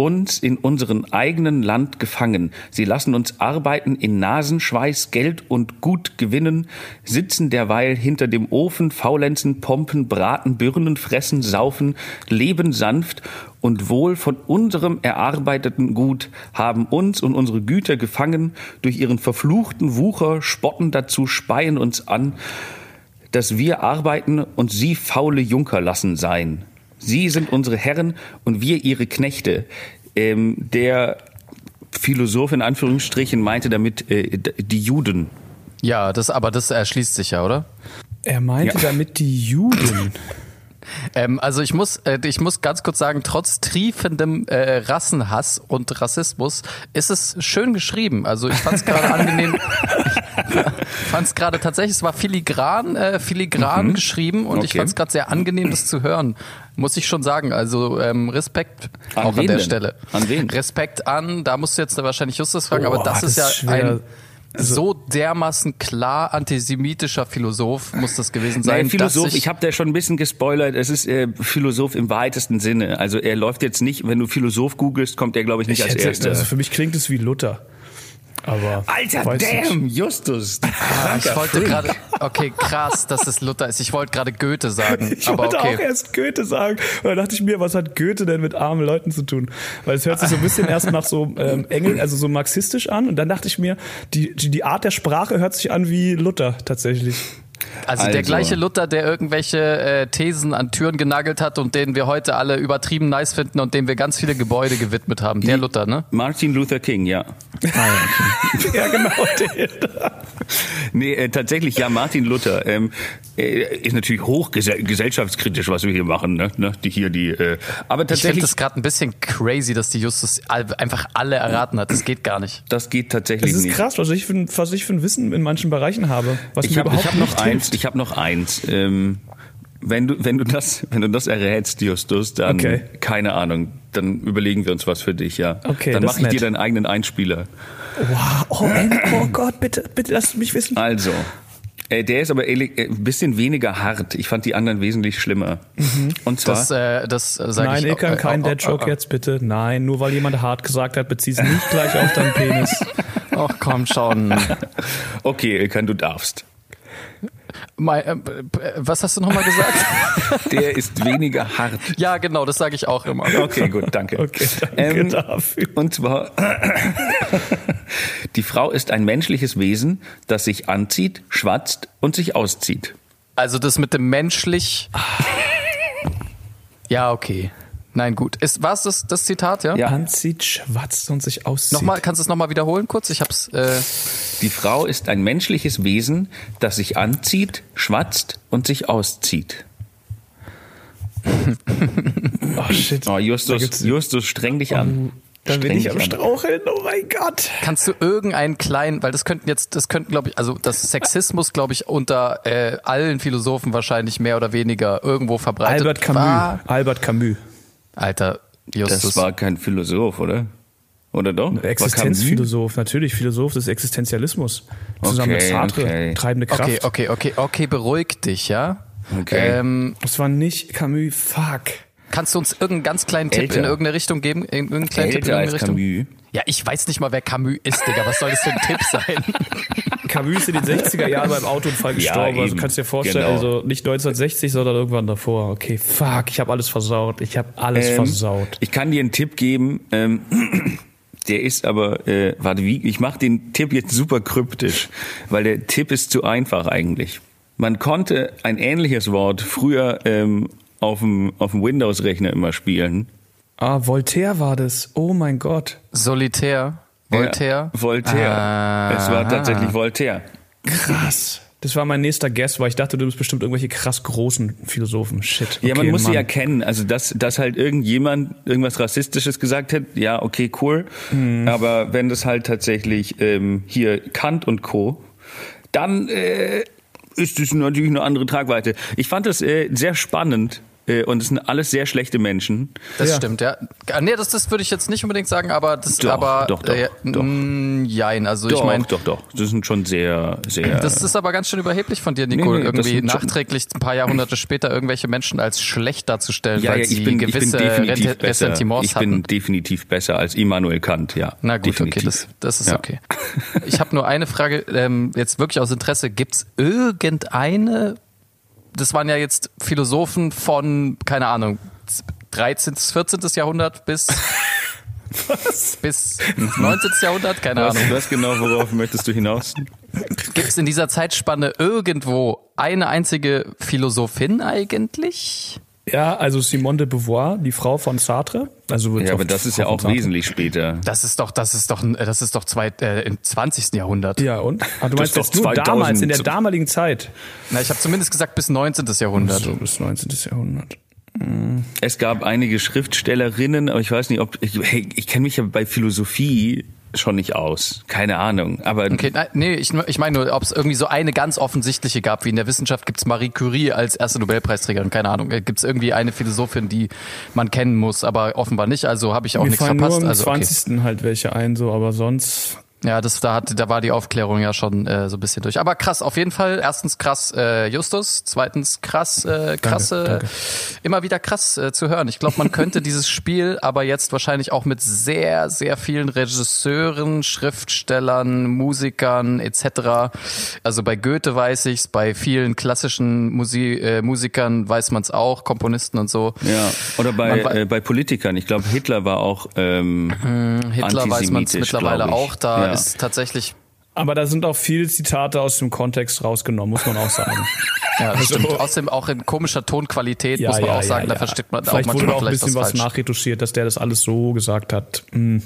uns in unserem eigenen Land gefangen. Sie lassen uns arbeiten in Nasenschweiß, Geld und Gut gewinnen, sitzen derweil hinter dem Ofen, faulenzen, pompen, braten, bürnen, fressen, saufen, leben sanft und wohl von unserem erarbeiteten Gut, haben uns und unsere Güter gefangen, durch ihren verfluchten Wucher spotten dazu, speien uns an, dass wir arbeiten und sie faule Junker lassen sein. Sie sind unsere Herren und wir ihre Knechte. Ähm, der Philosoph in Anführungsstrichen meinte damit äh, die Juden. Ja, das, aber das erschließt sich ja, oder? Er meinte Ja. damit die Juden. Ähm, also ich muss, äh, ich muss ganz kurz sagen, trotz triefendem äh, Rassenhass und Rassismus ist es schön geschrieben. Also ich fand es gerade angenehm. Ich fand es gerade tatsächlich, es war filigran, äh, filigran geschrieben und ich Okay. fand es gerade sehr angenehm, das zu hören. Muss ich schon sagen. Also ähm, Respekt An auch an der denn? Stelle. An wen? Respekt an, da musst du jetzt wahrscheinlich Justus fragen, aber Boah, das ist ja das schwer. ein so dermaßen klar antisemitischer Philosoph muss das gewesen sein. Nein, Philosoph, dass ich habe da schon ein bisschen gespoilert, es ist äh, Philosoph im weitesten Sinne. Also er läuft jetzt nicht, wenn du Philosoph googelst, kommt er glaube ich nicht Ich als hätte, erster. also für mich klingt es wie Luther. Aber. Alter, damn, Justus. Ah, ich wollte gerade, okay, krass, dass es Luther ist. Ich wollte gerade Goethe sagen, Ich aber wollte okay. auch erst Goethe sagen. Und dann dachte ich mir, was hat Goethe denn mit armen Leuten zu tun? Weil es hört sich so ein bisschen erst nach so ähm, Engel, also so marxistisch an. Und dann dachte ich mir, die, die, die Art der Sprache hört sich an wie Luther tatsächlich. Also, der Also. gleiche Luther, der irgendwelche äh, Thesen an Türen genagelt hat und den wir heute alle übertrieben nice finden und dem wir ganz viele Gebäude gewidmet haben. Der Luther, ne? Martin Luther King, ja. ja, genau. Den. Nee, äh, tatsächlich, ja, Martin Luther ähm, äh, ist natürlich hochgesellschaftskritisch, was wir hier machen, ne? ne? Die hier, die, äh, aber Ich finde tatsächlich, das gerade ein bisschen crazy, dass die Justus einfach alle erraten hat. Das geht gar nicht. das geht tatsächlich Es ist nicht. krass, was ich, für, ein- was ich für ein Wissen in manchen Bereichen habe. Was Ich habe hab noch nicht eins, ich habe noch eins. Ähm, wenn du, wenn du das, wenn du das errätst, Justus, dann Okay. keine Ahnung, dann überlegen wir uns was für dich, ja. Okay, dann das mache ich ist dir nett. deinen eigenen Einspieler. Wow, oh, oh Gott, bitte, bitte lass mich wissen. Also, äh, der ist aber ehrlich, äh, ein bisschen weniger hart. Ich fand die anderen wesentlich schlimmer. Und zwar, Das, äh, das äh, sage Nein, ich Ilkan, äh, kein äh, Dead Joke jetzt bitte. Nein, nur weil jemand hart gesagt hat, bezieh's nicht gleich auf deinen Penis. Ach komm schon. okay, Ilkan, du darfst. Äh, äh, was hast du nochmal gesagt? Der ist weniger hart. ja, genau, das sage ich auch immer. Okay, gut, danke. Okay, danke Ähm, dafür. Und zwar, die Frau ist ein menschliches Wesen, das sich anzieht, schwatzt und sich auszieht. Also das mit dem menschlich. Ja, okay. Nein, gut. Ist war es das, das Zitat, ja? Ja. Anzieht, schwatzt und sich auszieht. Nochmal, kannst du es nochmal wiederholen kurz? Ich hab's. Äh, Die Frau ist ein menschliches Wesen, das sich anzieht, schwatzt und sich auszieht. Oh shit. Oh, Da Justus, Justus, streng dich an. Dann bin Streng ich dich am an. Straucheln, oh mein Gott. kannst du irgendeinen kleinen, weil das könnten jetzt, das könnten, glaube ich, also das Sexismus, glaube ich, unter äh, allen Philosophen wahrscheinlich mehr oder weniger irgendwo verbreitet Albert Camus. war. Albert Camus. Alter, Justus. Das war kein Philosoph, oder? Oder doch? Existenzphilosoph, natürlich Philosoph des Existenzialismus. Zusammen mit Okay, Sartre, okay. treibende Kraft. okay, okay, okay, okay, beruhig dich, ja? Okay. Ähm, Das war nicht Camus, fuck. kannst du uns irgendeinen ganz kleinen Tipp Älter. in irgendeine Richtung geben? In irgendeinen kleinen Tipp in Älter als irgendeine Richtung? Camus. Ja, ich weiß nicht mal, wer Camus ist, Digga. Was soll das für ein Tipp sein? Camus ist in den 60er Jahren beim Autounfall Ja, gestorben. also eben. kannst dir vorstellen, Genau. also nicht 1960, sondern irgendwann davor. Okay, fuck, ich habe alles versaut. Ich habe alles Ähm, versaut. Ich kann dir einen Tipp geben. Ähm, der ist aber, äh, warte, wie? Ich mache den Tipp jetzt super kryptisch, weil der Tipp ist zu einfach eigentlich. Man konnte ein ähnliches Wort früher ähm, auf dem auf dem Windows-Rechner immer spielen. Ah, Voltaire war das. Oh mein Gott. Solitär. Voltaire. Ja, Voltaire. Ah. Es war tatsächlich Voltaire. Krass. Das war mein nächster Guess, weil ich dachte, du bist bestimmt irgendwelche krass großen Philosophen. Shit. Ja, man Okay, muss sie Mann. ja kennen. Also, dass, dass halt irgendjemand irgendwas Rassistisches gesagt hat, ja, okay, cool. Mhm. Aber wenn das halt tatsächlich ähm, hier Kant und Co., dann äh, ist es natürlich eine andere Tragweite. Ich fand das äh, sehr spannend und es sind alles sehr schlechte Menschen. Das Ja. stimmt, ja. Ah, Nee, das, das würde ich jetzt nicht unbedingt sagen, aber das, Doch, aber, doch, doch, äh, doch. mh, jein, also Doch, ich meine, doch, doch. Das sind schon sehr, sehr. das ist aber ganz schön überheblich von dir, Nico, Nee, nee, irgendwie nachträglich ein paar Jahrhunderte später irgendwelche Menschen als schlecht darzustellen, ja, weil ja, sie ich bin, ich bin gewisse definitiv Rente- besser. Ressentiments Ich bin definitiv besser als Immanuel Kant, ja. Na gut, definitiv. okay, das, das ist Ja. okay. Ich habe nur eine Frage, ähm, jetzt wirklich aus Interesse. Gibt's irgendeine, das waren ja jetzt Philosophen von, keine Ahnung, 13., 14. Jahrhundert bis, bis 19. Jahrhundert, keine Was, Ahnung. was genau, worauf möchtest du hinaus? Gibt's in dieser Zeitspanne irgendwo eine einzige Philosophin eigentlich? Ja, also Simone de Beauvoir, die Frau von Sartre. Also Ja, aber das ist ja auch wesentlich später. Das ist doch, das ist doch, das ist doch zwei, äh, im 20. Jahrhundert. Ja, und? Ah, du meinst ist jetzt doch nur 2000 damals, in der damaligen Zeit. Na, ich habe zumindest gesagt bis 19. Jahrhundert. So bis 19. Jahrhundert. Es gab einige Schriftstellerinnen, aber ich weiß nicht, ob ich, hey, ich kenne mich ja bei Philosophie schon nicht aus. Keine Ahnung. Aber Okay, nein, nee, ich, ich meine nur, ob es irgendwie so eine ganz offensichtliche gab, wie in der Wissenschaft gibt's Marie Curie als erste Nobelpreisträgerin, keine Ahnung. Gibt's irgendwie eine Philosophin, die man kennen muss, aber offenbar nicht, also habe ich auch Mir nichts fallen verpasst. nur im also, okay. 20. halt welche ein, so, aber sonst. Ja, das da hat da war die Aufklärung ja schon äh, so ein bisschen durch. Aber krass, auf jeden Fall. Erstens krass äh, Justus, zweitens krass äh, krasse danke. immer wieder krass äh, zu hören. Ich glaube, man könnte dieses Spiel aber jetzt wahrscheinlich auch mit sehr sehr vielen Regisseuren, Schriftstellern, Musikern etc. Also bei Goethe weiß ich's, bei vielen klassischen Musi äh, Musikern weiß man's auch, Komponisten und so. Ja, oder bei, Man äh, bei Politikern. Ich glaube, Hitler war auch ähm, Hitler weiß man's antisemitisch, mittlerweile auch. Da Ja. Ist tatsächlich Aber da sind auch viele Zitate aus dem Kontext rausgenommen, muss man auch sagen. Ja, das Also- stimmt. Außerdem auch in komischer Tonqualität, muss man auch sagen. Da versteht man vielleicht auch wurde manchmal auch ein vielleicht bisschen was was falsch. nachretuschiert, dass der das alles so gesagt hat. Hm.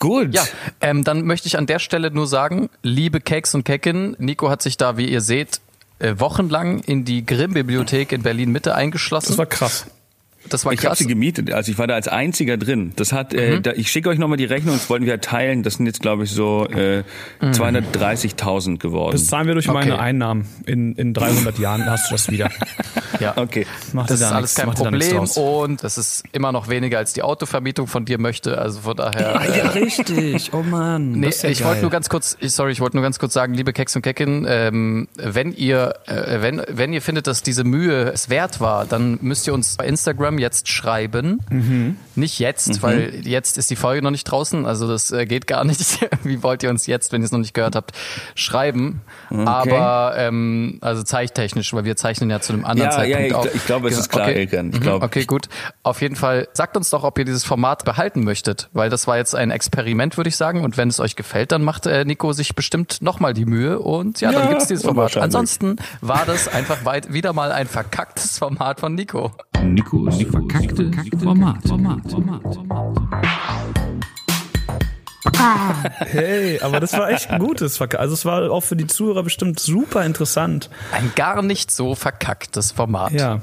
Gut. Ja, ähm, dann möchte ich an der Stelle nur sagen, liebe Cakes und Kecken, Nico hat sich da, wie ihr seht, äh, wochenlang in die Grimm-Bibliothek in Berlin-Mitte eingeschlossen. Das war krass. Das war Ich habe krass. sie gemietet, also ich war da als einziger drin. Das hat, Mhm. äh, da, ich schicke euch nochmal die Rechnung, das wollten wir ja teilen. Das sind jetzt, glaube ich, so äh, Mhm. 230.000 geworden. Das zahlen wir durch Okay. meine Einnahmen. In, in 300 Jahren hast du das wieder. ja. okay. Macht Das dir ist da alles nichts, kein da Problem und das ist immer noch weniger als die Autovermietung von dir möchte. Also von daher. Ah, ja, richtig. Oh Mann. Nee, ja ich wollte nur ganz kurz, sorry, ich wollte nur ganz kurz sagen, liebe Keks und Kekin, ähm, wenn ihr, äh, wenn, wenn ihr findet, dass diese Mühe es wert war, dann müsst ihr uns bei Instagram jetzt schreiben. Nicht jetzt, weil jetzt ist die Folge noch nicht draußen, also das äh, geht gar nicht. Wie wollt ihr uns jetzt, wenn ihr es noch nicht gehört habt, schreiben? Aber ähm, also zeichtechnisch, weil wir zeichnen ja zu einem anderen Ja, ja, Zeitpunkt ich, auf. ich glaube, es Genau, ist klar, okay. Ilkan. Ich Mhm, glaube, Okay, gut. Auf jeden Fall sagt uns doch, ob ihr dieses Format behalten möchtet, weil das war jetzt ein Experiment, würde ich sagen. Und wenn es euch gefällt, dann macht äh, Nico sich bestimmt nochmal die Mühe und ja, dann Ja, gibt's dieses Format. Ansonsten war das einfach weit, wieder mal ein verkacktes Format von Nico. Nikos verkackte Format. Format. Format. Hey, aber das war echt ein gutes Verka Also es war auch für die Zuhörer bestimmt super interessant. Ein gar nicht so verkacktes Format. Ja.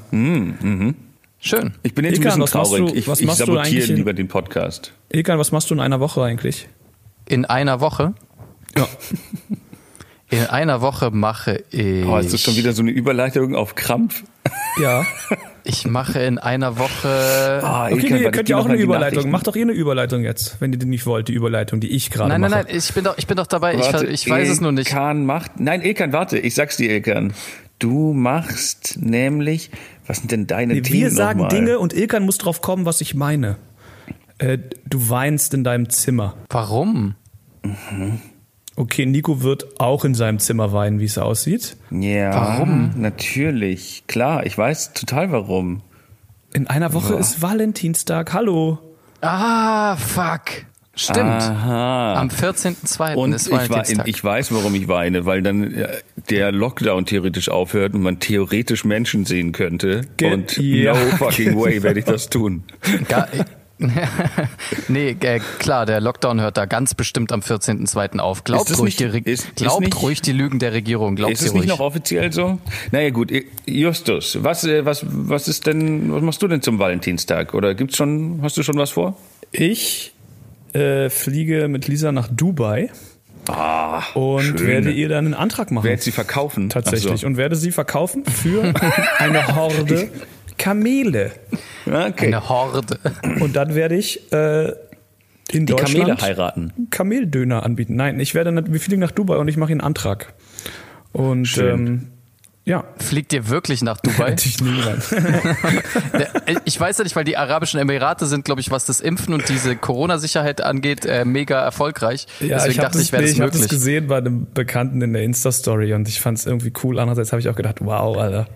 Schön. ich bin jetzt Ilkan, ein bisschen traurig. du- ich was ich machst du sabotiere eigentlich in- lieber den Podcast. Ilkan, was machst du in einer Woche eigentlich? In einer Woche. Ja. In einer Woche mache ich. Oh, ist das schon wieder so eine Überleitung auf Krampf? Ja. Ich mache in einer Woche. Ah, Okay, nee, ihr könnt ich ja auch eine Überleitung. Macht doch ihr eine Überleitung jetzt, wenn ihr die nicht wollt, die Überleitung, die ich gerade Nein, nein, mache. nein, ich bin doch, ich bin doch dabei. Ich, Warte, ich weiß es nur nicht. Ilkan macht. Nein, Ilkan, warte, ich sag's dir, Ilkan. Du machst nämlich. Was sind denn deine Nee, Themen? wir sagen nochmal? Dinge und Ilkan muss drauf kommen, was ich meine. Äh, du weinst in deinem Zimmer. Warum? Okay, Nico wird auch in seinem Zimmer weinen, wie es aussieht. Ja, Warum? Natürlich. Klar, ich weiß total warum. In einer Woche ist Valentinstag. Hallo. Ah, fuck. Stimmt. Aha. Am 14.02. Und ist ich, Valentinstag. ich weiß, warum ich weine, weil dann äh, der Lockdown theoretisch aufhört und man theoretisch Menschen sehen könnte. Ge- und ja. no fucking way werde ich das tun. Gar, nee, äh, klar, der Lockdown hört da ganz bestimmt am 14.02. auf. Glaubt Ist ruhig, nicht- die, ist- ist glaubt nicht- ruhig die Lügen der Regierung. Glaubt Ist sie es nicht ruhig. noch offiziell so? Naja gut, Justus, was, äh, was, was ist denn, was machst du denn zum Valentinstag? Oder gibt's schon, hast du schon was vor? Ich äh, fliege mit Lisa nach Dubai Ah, und schön. werde ihr dann einen Antrag machen. Werd sie verkaufen? tatsächlich. So. Und werde sie verkaufen für eine Horde Kamele. Okay. Eine Horde. Und dann werde ich äh, in Die Deutschland Kamele heiraten. Kameldöner anbieten. Nein, ich werde, wir fliegen nach Dubai und ich mache einen Antrag. Und Schön. ähm, ja, Fliegt ihr wirklich nach Dubai? natürlich niemand. Der- ich weiß ja nicht, weil die Arabischen Emirate sind, glaube ich, was das Impfen und diese Corona-Sicherheit angeht, äh, mega erfolgreich. Ja, Deswegen ich habe dachte das, ich, wäre nee, das ich hab das gesehen bei einem Bekannten in der Insta-Story und ich fand es irgendwie cool. Andererseits habe ich auch gedacht, wow, Alter.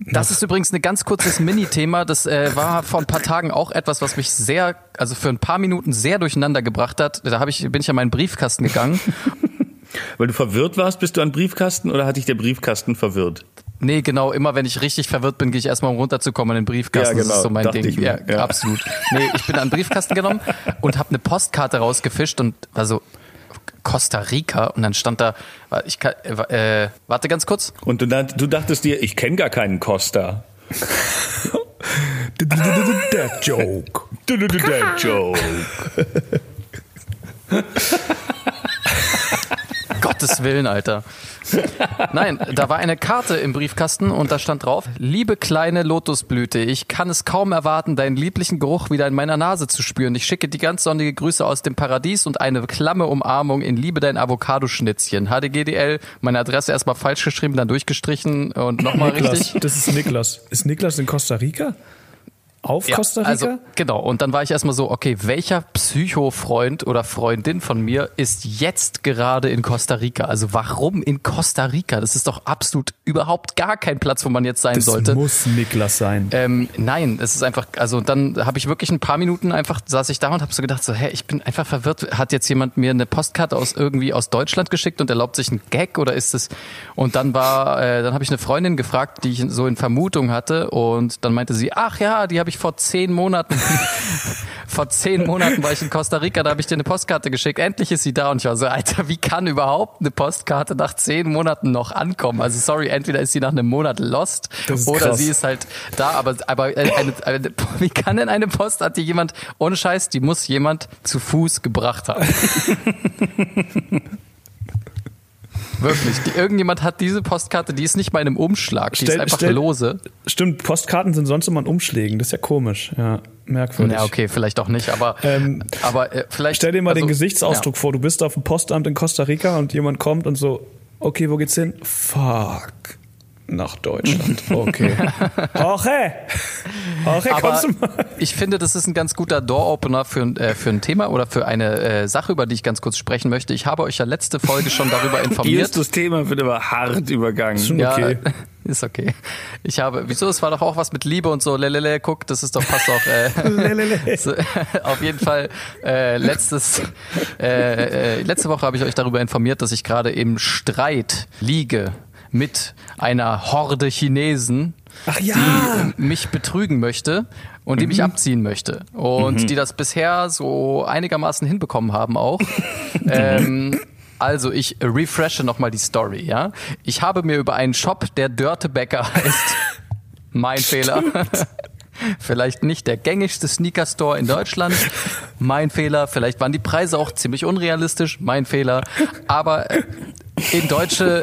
Das ist übrigens ein ganz kurzes Mini-Thema. Das äh, war vor ein paar Tagen auch etwas, was mich sehr, also für ein paar Minuten sehr durcheinander gebracht hat. Da hab ich, bin ich an meinen Briefkasten gegangen. Weil du verwirrt warst, bist du an Briefkasten oder hat dich der Briefkasten verwirrt? Nee, genau, immer wenn ich richtig verwirrt bin, gehe ich erstmal um runterzukommen in den Briefkasten. Ja, Das ist genau, so mein dachte Ding. ich mir, Ja, ja. absolut. Nee, ich bin an den Briefkasten genommen und habe eine Postkarte rausgefischt und war so Costa Rica und dann stand da, ich kann, äh, warte ganz kurz. Und du, du dachtest dir, ich kenne gar keinen Costa. Der Joke. Der Joke. Gottes Willen, Alter. Nein, da war eine Karte im Briefkasten und da stand drauf, liebe kleine Lotusblüte, ich kann es kaum erwarten, deinen lieblichen Geruch wieder in meiner Nase zu spüren. Ich schicke die ganz sonnige Grüße aus dem Paradies und eine klamme Umarmung in Liebe dein Avocadoschnitzchen. HDGDL, meine Adresse erstmal falsch geschrieben, dann durchgestrichen und nochmal richtig. das ist Niklas. Ist Niklas in Costa Rica? Auf Ja, Costa Rica? Also, genau. Und dann war ich erstmal so, okay, welcher Psycho-Freund oder Freundin von mir ist jetzt gerade in Costa Rica? Also warum in Costa Rica? Das ist doch absolut überhaupt gar kein Platz, wo man jetzt sein das sollte. muss Niklas sein. Ähm, nein, es ist einfach, also dann habe ich wirklich ein paar Minuten einfach, saß ich da und habe so gedacht, so, hä, ich bin einfach verwirrt. Hat jetzt jemand mir eine Postkarte aus irgendwie aus Deutschland geschickt und erlaubt sich einen Gag oder ist es? Und dann war, äh, dann habe ich eine Freundin gefragt, die ich so in Vermutung hatte und dann meinte sie, ach ja, die habe ich vor zehn Monaten, vor zehn Monaten war ich in Costa Rica, da habe ich dir eine Postkarte geschickt. Endlich ist sie da und ich war so, Alter, wie kann überhaupt eine Postkarte nach zehn Monaten noch ankommen? Also sorry, entweder ist sie nach einem Monat lost oder krass. sie ist halt da, aber, aber eine, eine, eine, wie kann denn eine Post, hat die jemand, ohne Scheiß, die muss jemand zu Fuß gebracht haben. Wirklich, die, irgendjemand hat diese Postkarte, die ist nicht mal in einem Umschlag, die ist Stell- einfach stell- lose. Stimmt, Postkarten sind sonst immer in Umschlägen. Das ist ja komisch. Ja, merkwürdig. Ja, okay, vielleicht auch nicht, aber, Ähm, aber äh, vielleicht. Stell dir mal den also, Gesichtsausdruck vor. Du bist auf dem Postamt in Costa Rica und jemand kommt und so, okay, wo geht's hin? Fuck. Nach Deutschland. Okay. Jorge! Aber kommst du mal? ich finde, das ist ein ganz guter Door-Opener für, ein- äh, für ein Thema oder für eine äh, Sache, über die ich ganz kurz sprechen möchte. Ich habe euch ja letzte Folge schon darüber informiert. Erstes Thema wird aber hart übergangen. Schon Ja, okay. ist okay. Ich habe, wieso, es war doch auch was mit Liebe und so, lelele, guck, das ist doch, passt auch, äh, so, auf jeden Fall, äh, letztes, äh, äh, letzte Woche habe ich euch darüber informiert, dass ich gerade im Streit liege mit einer Horde Chinesen, Ach ja. die mich betrügen möchte und die mich abziehen möchte. Und die das bisher so einigermaßen hinbekommen haben auch. ähm, also ich refreshe nochmal die Story, ja. Ich habe mir über einen Shop, der Dörtebäcker heißt, mein Fehler. Vielleicht nicht der gängigste Sneaker-Store in Deutschland. Mein Fehler. Vielleicht waren die Preise auch ziemlich unrealistisch. Mein Fehler. Aber äh, in deutsche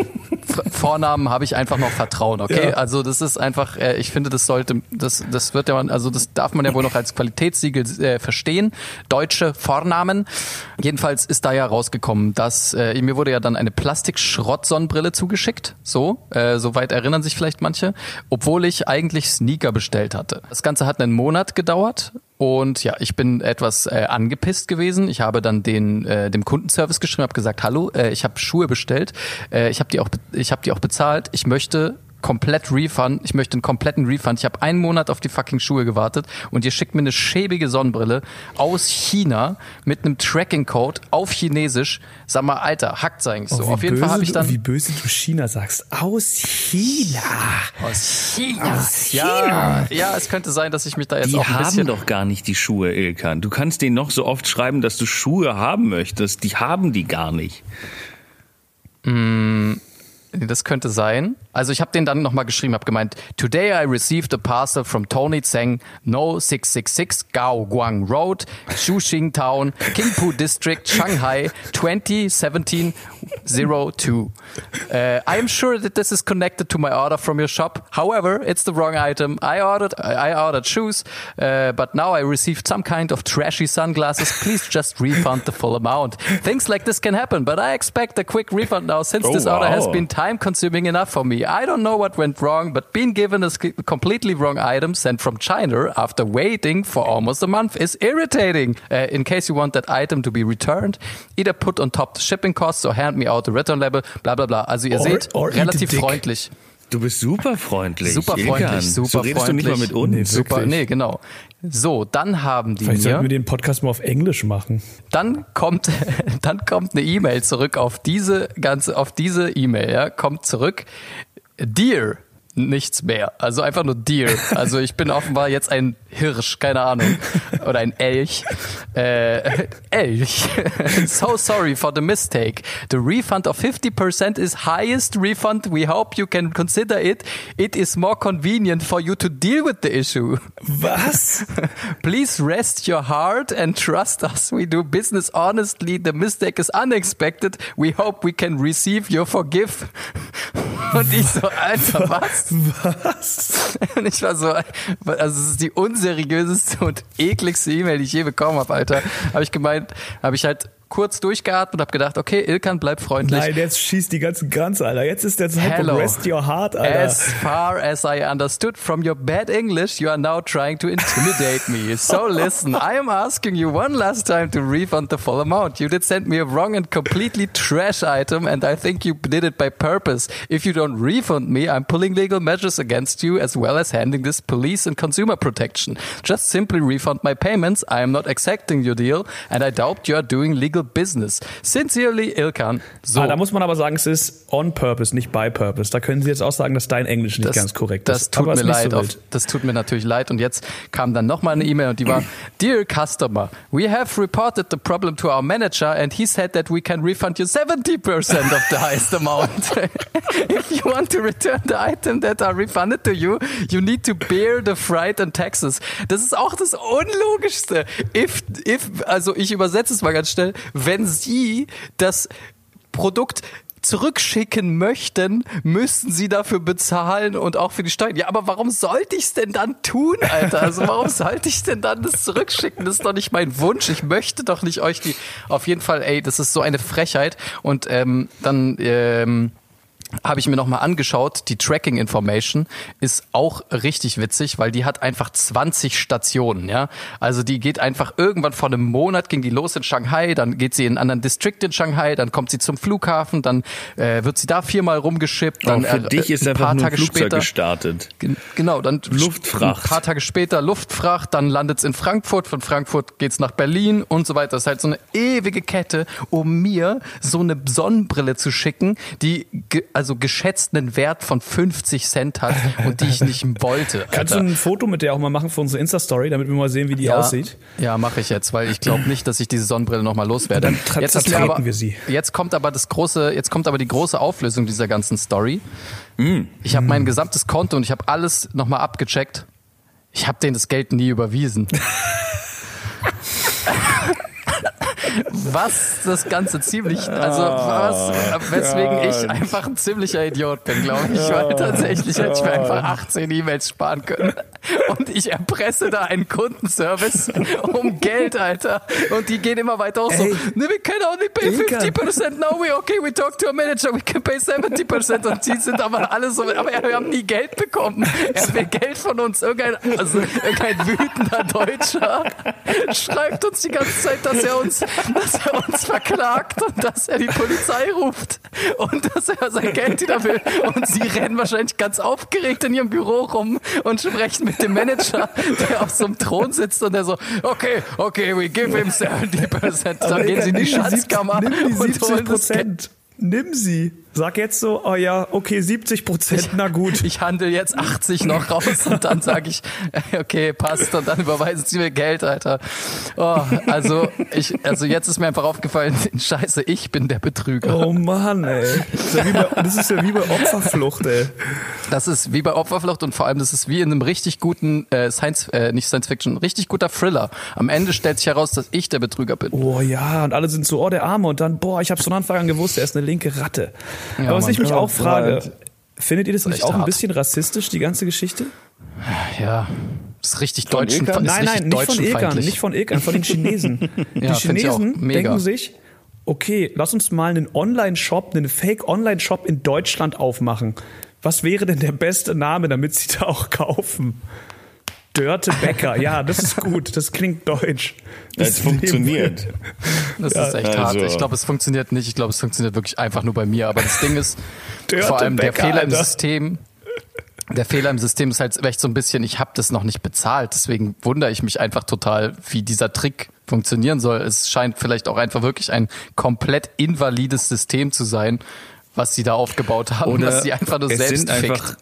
Vornamen habe ich einfach noch Vertrauen, okay? Ja. Also das ist einfach, äh, ich finde, das sollte, das, das wird ja, also das darf man ja wohl noch als Qualitätssiegel äh, verstehen. Deutsche Vornamen. Jedenfalls ist da ja rausgekommen, dass äh, mir wurde ja dann eine Plastik-Schrott-Sonnenbrille zugeschickt. So, äh, soweit erinnern sich vielleicht manche, obwohl ich eigentlich Sneaker bestellt hatte. Das Ganze hat einen Monat gedauert. Und ja, ich bin etwas äh, angepisst gewesen. Ich habe dann den äh, dem Kundenservice geschrieben, habe gesagt, hallo, äh, ich habe Schuhe bestellt, äh, ich habe die auch ich habe die auch bezahlt. Ich möchte komplett Refund. Ich möchte einen kompletten Refund. Ich habe einen Monat auf die fucking Schuhe gewartet und ihr schickt mir eine schäbige Sonnenbrille aus China mit einem Tracking-Code auf Chinesisch. Sag mal, Alter, hackt's eigentlich so. Oh, auf jeden Fall habe ich du- dann Wie böse du China sagst. Aus China. aus China. Aus Ja, ja, es könnte sein, dass ich mich da jetzt Die auch ein haben bisschen doch gar nicht die Schuhe, Ilkan. Du kannst denen noch so oft schreiben, dass du Schuhe haben möchtest. Die haben die gar nicht. Das könnte sein. Also ich habe den dann nochmal geschrieben, habe gemeint, Today I received a parcel from Tony Tseng, No 666 Gao Guang Road, Shuxing Town, Qingpu District, Shanghai, 2017 02. Uh, I am sure that this is connected to my order from your shop. However, it's the wrong item. I ordered I ordered shoes, uh, but now I received some kind of trashy sunglasses. Please just refund the full amount. Things like this can happen, but I expect a quick refund now since Oh, this order has been time consuming enough for me. I don't know what went wrong, but being given a completely wrong item sent from China after waiting for almost a month is irritating. Uh, in case you want that item to be returned, either put on top the shipping costs or hand me out the return label, bla bla bla. Also ihr Or- seht, or relativ freundlich. Du bist super freundlich. Super Ilkan. freundlich, super so redest freundlich. du nicht mal mit uns. Nee, Super, nee, genau. So, dann haben die Vielleicht sollten wir mir, den Podcast mal auf Englisch machen. dann kommt, dann kommt eine E-Mail zurück auf diese ganze, auf diese E-Mail, ja, kommt zurück. Dear, nichts mehr. Also einfach nur Deer. Also ich bin offenbar jetzt ein Hirsch, keine Ahnung. Oder ein Elch. Äh, Elch. so sorry for the mistake. The refund of 50% is highest refund. We hope you can consider it. It is more convenient for you to deal with the issue. Was? Please rest your heart and trust us. We do business honestly. The mistake is unexpected. We hope we can receive your forgive. Und ich so, Alter, was? Was? Und ich war so, also es ist die unseriöseste und ekligste E-Mail, die ich je bekommen habe, Alter. Habe ich gemeint, habe ich halt kurz durchgeatmet und habe gedacht, okay, Ilkan, bleib freundlich. Nein, jetzt schießt die ganzen Grenzen, Alter. Jetzt ist der Zeitpunkt, Hello. rest your heart, Alter. As far as I understood from your bad English, you are now trying to intimidate me. So listen, I am asking you one last time to refund the full amount. You did send me a wrong and completely trash item, and I think you did it by purpose. If you don't refund me, I'm pulling legal measures against you as well as handing this police and consumer protection. Just simply refund my payments. I am not accepting your deal, and I doubt you are doing legal business. Sincerely, Ilkan. So. Ah, da muss man aber sagen, es ist on purpose, nicht by purpose. Da können Sie jetzt auch sagen, dass dein Englisch nicht ganz korrekt das ist. Tut aber mir leid. so auf, das tut mir natürlich leid. Und jetzt kam dann nochmal eine E-Mail und die war, Dear Customer, we have reported the problem to our manager and he said that we can refund you 70% of the highest amount. If you want to return the item that are refunded to you, you need to bear the freight and taxes. Das ist auch das Unlogischste. If, if, also ich übersetze es mal ganz schnell, wenn Sie das Produkt zurückschicken möchten, müssten sie dafür bezahlen und auch für die Steuern. Ja, aber warum sollte ich es denn dann tun, Alter? Also warum sollte ich denn dann das zurückschicken? Das ist doch nicht mein Wunsch. Ich möchte doch nicht euch die. Auf jeden Fall, ey, das ist so eine Frechheit. Und ähm, dann ähm, habe ich mir nochmal angeschaut, die Tracking Information ist auch richtig witzig, weil die hat einfach 20 Stationen, ja. Also die geht einfach irgendwann vor einem Monat ging die los in Shanghai, dann geht sie in einen anderen District in Shanghai, dann kommt sie zum Flughafen, dann äh, wird sie da viermal rumgeschippt, dann Auch für äh, dich ist ein einfach paar nur Tage Flugzeug später gestartet. Gen- Genau, dann Luftfracht. Ein paar Tage später Luftfracht, dann landet es in Frankfurt, von Frankfurt geht's nach Berlin und so weiter. Das ist halt so eine ewige Kette, um mir so eine Sonnenbrille zu schicken, die ge also geschätzt einen Wert von 50 Cent hat und die ich nicht wollte. Kannst du ein Foto mit der auch mal machen für unsere Insta-Story, damit wir mal sehen, wie die ja, aussieht? Ja, mache ich jetzt, weil ich glaube nicht, dass ich diese Sonnenbrille nochmal loswerde. Dann tra- jetzt ist mir zertreten aber, wir sie. Jetzt kommt aber das große, jetzt kommt aber die große Auflösung dieser ganzen Story. Mm. Ich habe mein gesamtes Konto und ich habe alles nochmal abgecheckt. Ich habe denen das Geld nie überwiesen. was das Ganze ziemlich, also was, weswegen ich einfach ein ziemlicher Idiot bin, glaube ich. Weil tatsächlich hätte ich mir einfach 18 E-Mails sparen können. Und ich erpresse da einen Kundenservice um Geld, Alter. Und die gehen immer weiter auch so, Ey. ne, we can only pay Ilka. 50%, now we okay, we talk to a manager, we can pay 70%. Und die sind aber alle so, aber wir haben nie Geld bekommen. Er will Geld von uns. Irgendein, also irgendein wütender Deutscher schreibt uns die ganze Zeit, dass er uns, dass er uns verklagt und dass er die Polizei ruft und dass er sein Geld wieder will. Und sie rennen wahrscheinlich ganz aufgeregt in ihrem Büro rum und sprechen mit dem Manager, der auf so einem Thron sitzt und der so, okay, okay, we give him 70%. Dann gehen sie in die Schatzkammer Nimm die und 70 holen das Geld. Nimm sie. Sag jetzt so, oh ja, okay, 70 Prozent, na gut. Ich handel jetzt 80 noch raus und dann sage ich, okay, passt und dann überweisen sie mir Geld, Alter. Oh, also ich, also jetzt ist mir einfach aufgefallen, scheiße, ich bin der Betrüger. Oh Mann, ey. Das ist ja wie bei, das ist ja wie bei Opferflucht, ey. Das ist wie bei Opferflucht und vor allem das ist wie in einem richtig guten äh, Science, äh, nicht Science Fiction, richtig guter Thriller. Am Ende stellt sich heraus, dass ich der Betrüger bin. Oh ja, und alle sind so, oh, der Arme. Und dann, boah, ich hab's von Anfang an gewusst, er ist eine linke Ratte. Ja, Aber was ich mich auch frage, Gott. findet ihr das nicht auch ein hart. bisschen rassistisch, die ganze Geschichte? Ja, das ist richtig deutschen, Ilkan? ist Nein, nein, nicht von Ilkan, nicht von Ilkan, von den Chinesen. Die Ja. Chinesen denken sich, okay, lass uns mal einen Online-Shop, einen Fake-Online-Shop in Deutschland aufmachen. Was wäre denn der beste Name, damit sie da auch kaufen? Dörte Bäcker, ja, das ist gut, das klingt deutsch. Es Das funktioniert. Das ist echt hart. also- Ich glaube, es funktioniert nicht. Ich glaube, es funktioniert wirklich einfach nur bei mir. Aber das Ding ist, Dörte vor allem der Becker, Fehler im Alter. System. Der Fehler im System ist halt echt so ein bisschen, ich habe das noch nicht bezahlt. Deswegen wundere ich mich einfach total, wie dieser Trick funktionieren soll. Es scheint vielleicht auch einfach wirklich ein komplett invalides System zu sein, was sie da aufgebaut haben, Oder was sie einfach nur selbst sind fickt. einfach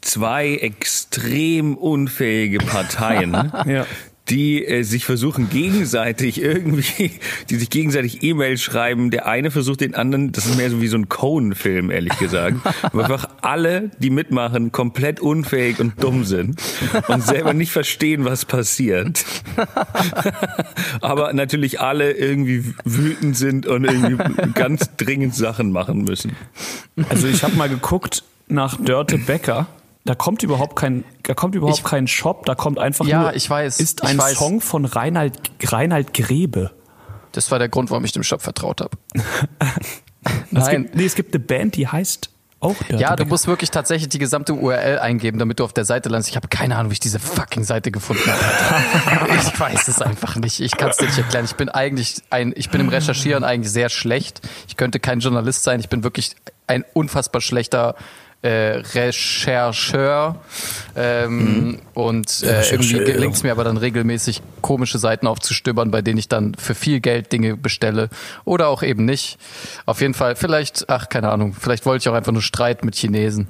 zwei extrem unfähige Parteien, Ja. die äh, sich versuchen gegenseitig irgendwie, die sich gegenseitig E-Mails schreiben. Der eine versucht den anderen, das ist mehr so wie so ein Cohen-Film, ehrlich gesagt, wo einfach alle, die mitmachen, komplett unfähig und dumm sind und selber nicht verstehen, was passiert. Aber natürlich alle irgendwie wütend sind und irgendwie ganz dringend Sachen machen müssen. Also ich habe mal geguckt nach Dörte Becker. Da kommt überhaupt kein, da kommt überhaupt Ich- kein Shop, da kommt einfach Ja, nur, ich weiß, ist ein weiß. Song von Reinhard, Reinhard Grebe. Das war der Grund, warum ich dem Shop vertraut habe. Es Nein. gibt, nee, es gibt eine Band, die heißt auch Dörte Ja, du musst wirklich tatsächlich die gesamte URL eingeben, damit du auf der Seite landest. Ich habe keine Ahnung, wie ich diese fucking Seite gefunden habe. ich weiß es einfach nicht. Ich kann es dir nicht erklären. Ich bin eigentlich ein, ich bin im Recherchieren eigentlich sehr schlecht. Ich könnte kein Journalist sein. Ich bin wirklich ein unfassbar schlechter äh, Rechercheur ähm, und äh, irgendwie gelingt es mir aber dann regelmäßig komische Seiten aufzustöbern, bei denen ich dann für viel Geld Dinge bestelle oder auch eben nicht. Auf jeden Fall, vielleicht, ach keine Ahnung, vielleicht wollte ich auch einfach nur Streit mit Chinesen.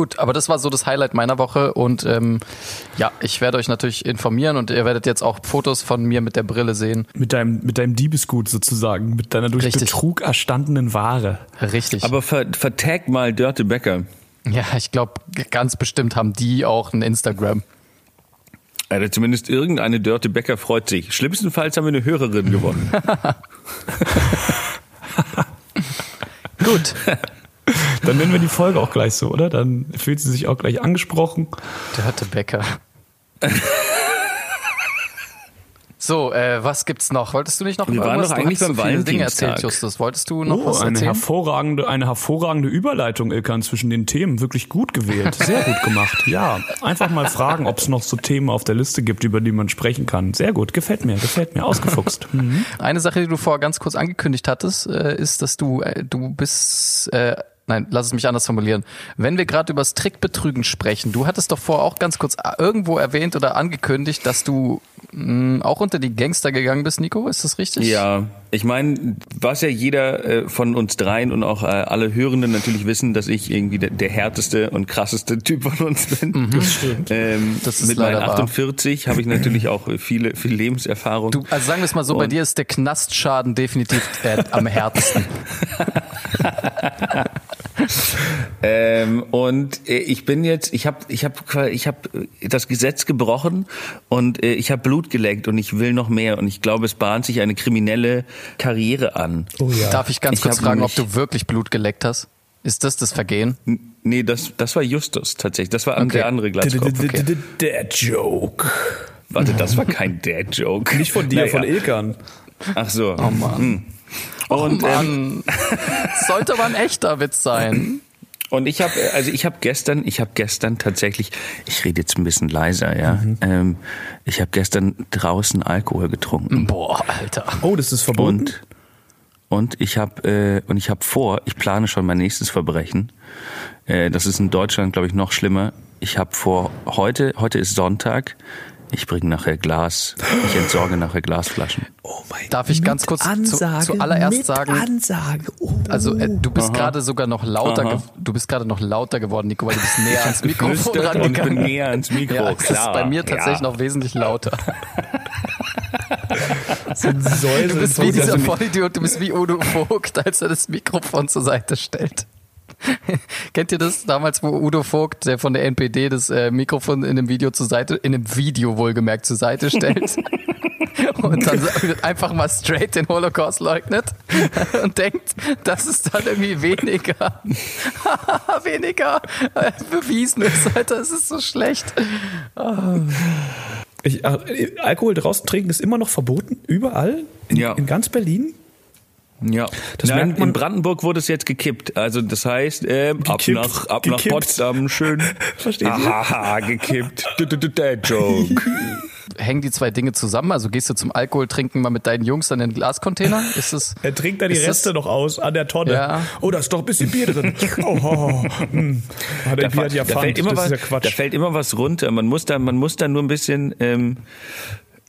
Gut, aber das war so das Highlight meiner Woche und ähm, ja, ich werde euch natürlich informieren und ihr werdet jetzt auch Fotos von mir mit der Brille sehen. Mit deinem, mit deinem Diebesgut sozusagen, mit deiner durch Richtig. Betrug erstandenen Ware. Richtig. Aber ver vertag mal Dörte Becker. ja, ich glaube, ganz bestimmt haben die auch ein Instagram. Also zumindest irgendeine Dörte Becker freut sich. Schlimmstenfalls haben wir eine Hörerin gewonnen. Gut. Dann nennen wir die Folge auch gleich so, oder? Dann fühlt sie sich auch gleich angesprochen. Der hatte Bäcker. So, äh, was gibt's noch? Wolltest du nicht noch Wir über waren doch Du eigentlich hast so beim viele Dinge erzählt, Justus. Wolltest du noch Oh, was eine erzählen? hervorragende, eine hervorragende Überleitung, Ilkan, zwischen den Themen. Wirklich gut gewählt. Sehr gut gemacht. Ja, einfach mal fragen, ob es noch so Themen auf der Liste gibt, über die man sprechen kann. Sehr gut, gefällt mir, gefällt mir. Ausgefuchst. Mhm. Eine Sache, die du vorher ganz kurz angekündigt hattest, äh, ist, dass du, äh, du bist, äh, nein, lass es mich anders formulieren. Wenn wir gerade über das Trickbetrügen sprechen, du hattest doch vorher auch ganz kurz äh, irgendwo erwähnt oder angekündigt, dass du mh, auch unter die Gangster gegangen bist, Nico. Ist das richtig? Ja, ich meine, was ja jeder äh, von uns dreien und auch äh, alle Hörenden natürlich wissen, dass ich irgendwie der, der härteste und krasseste Typ von uns bin. Das stimmt. Ähm, Das ist mit meinen leider wahr. 48 habe ich natürlich auch viele, viel Lebenserfahrung. Du, also sagen wir es mal so, bei Und- dir ist der Knastschaden definitiv äh, am härtesten. Ähm, und äh, ich bin jetzt, ich habe, ich habe, ich habe das Gesetz gebrochen und äh, ich habe Blut geleckt und ich will noch mehr und ich glaube, es bahnt sich eine kriminelle Karriere an. Oh ja. Darf ich ganz Ich kurz fragen, ob du wirklich Blut geleckt hast? Ist das das Vergehen? Nee, das, das war Justus tatsächlich. Das war Okay. der andere Glatzkopf. Der Joke. Warte, das war kein Dad-Joke. Nicht von dir, Naja. von Ilkan. Ach so. Oh Mann. Und, oh ähm, Mann. Sollte aber ein echter Witz sein. Und ich habe, also ich habe gestern, ich habe gestern tatsächlich, ich rede jetzt ein bisschen leiser, ja. Ähm, ich habe gestern draußen Alkohol getrunken Boah, Alter. Oh, das ist verboten. und und ich habe äh, und ich habe vor, ich plane schon mein nächstes Verbrechen. Äh, das ist in Deutschland, glaube ich, noch schlimmer. Ich habe vor heute, heute ist Sonntag. Ich bringe nachher Glas, ich entsorge nachher Glasflaschen. oh mein Darf ich ganz kurz zu, zuallererst sagen, Ansage. Oh. also äh, du bist gerade sogar noch lauter, ge du bist gerade noch lauter geworden, Nico, weil du bist näher ans Mikrofon Geflüstert und bin rangegangen. näher ans Mikro. Ja, das ist bei mir tatsächlich ja. noch wesentlich lauter. Säuseln Du bist wie dieser Vollidiot, du bist wie Udo Vogt, als er das Mikrofon zur Seite stellt. Kennt ihr das damals, wo Udo Vogt, der von der NPD, das äh, Mikrofon in einem Video zur Seite, in einem Video wohlgemerkt zur Seite stellt? Und dann einfach mal straight den Holocaust leugnet und denkt, das ist dann irgendwie weniger, weniger äh, bewiesen ist, Alter, es ist so schlecht. Ich, Alkohol draußen trinken ist immer noch verboten, überall, in, Ja. in ganz Berlin. Ja, Das Nein, merkt man- in Brandenburg wurde es jetzt gekippt. Also das heißt, ähm, ab nach ab nach. Potsdam schön. Verstehen Sie? Haha, gekippt. D- d- d- Dad Joke. Hängen die zwei Dinge zusammen? Also gehst du zum Alkohol trinken mal mit deinen Jungs dann in den Glascontainer? Ist es? Er trinkt da die Ist das- Reste noch aus an der Tonne. Ja. Oh, da ist doch ein bisschen Bier drin. Oh, oh, hm. Ah, der Da, Bier hat ja da fällt immer das was, ist ja Quatsch. da fällt immer was runter. Man muss da, man muss da nur ein bisschen ähm,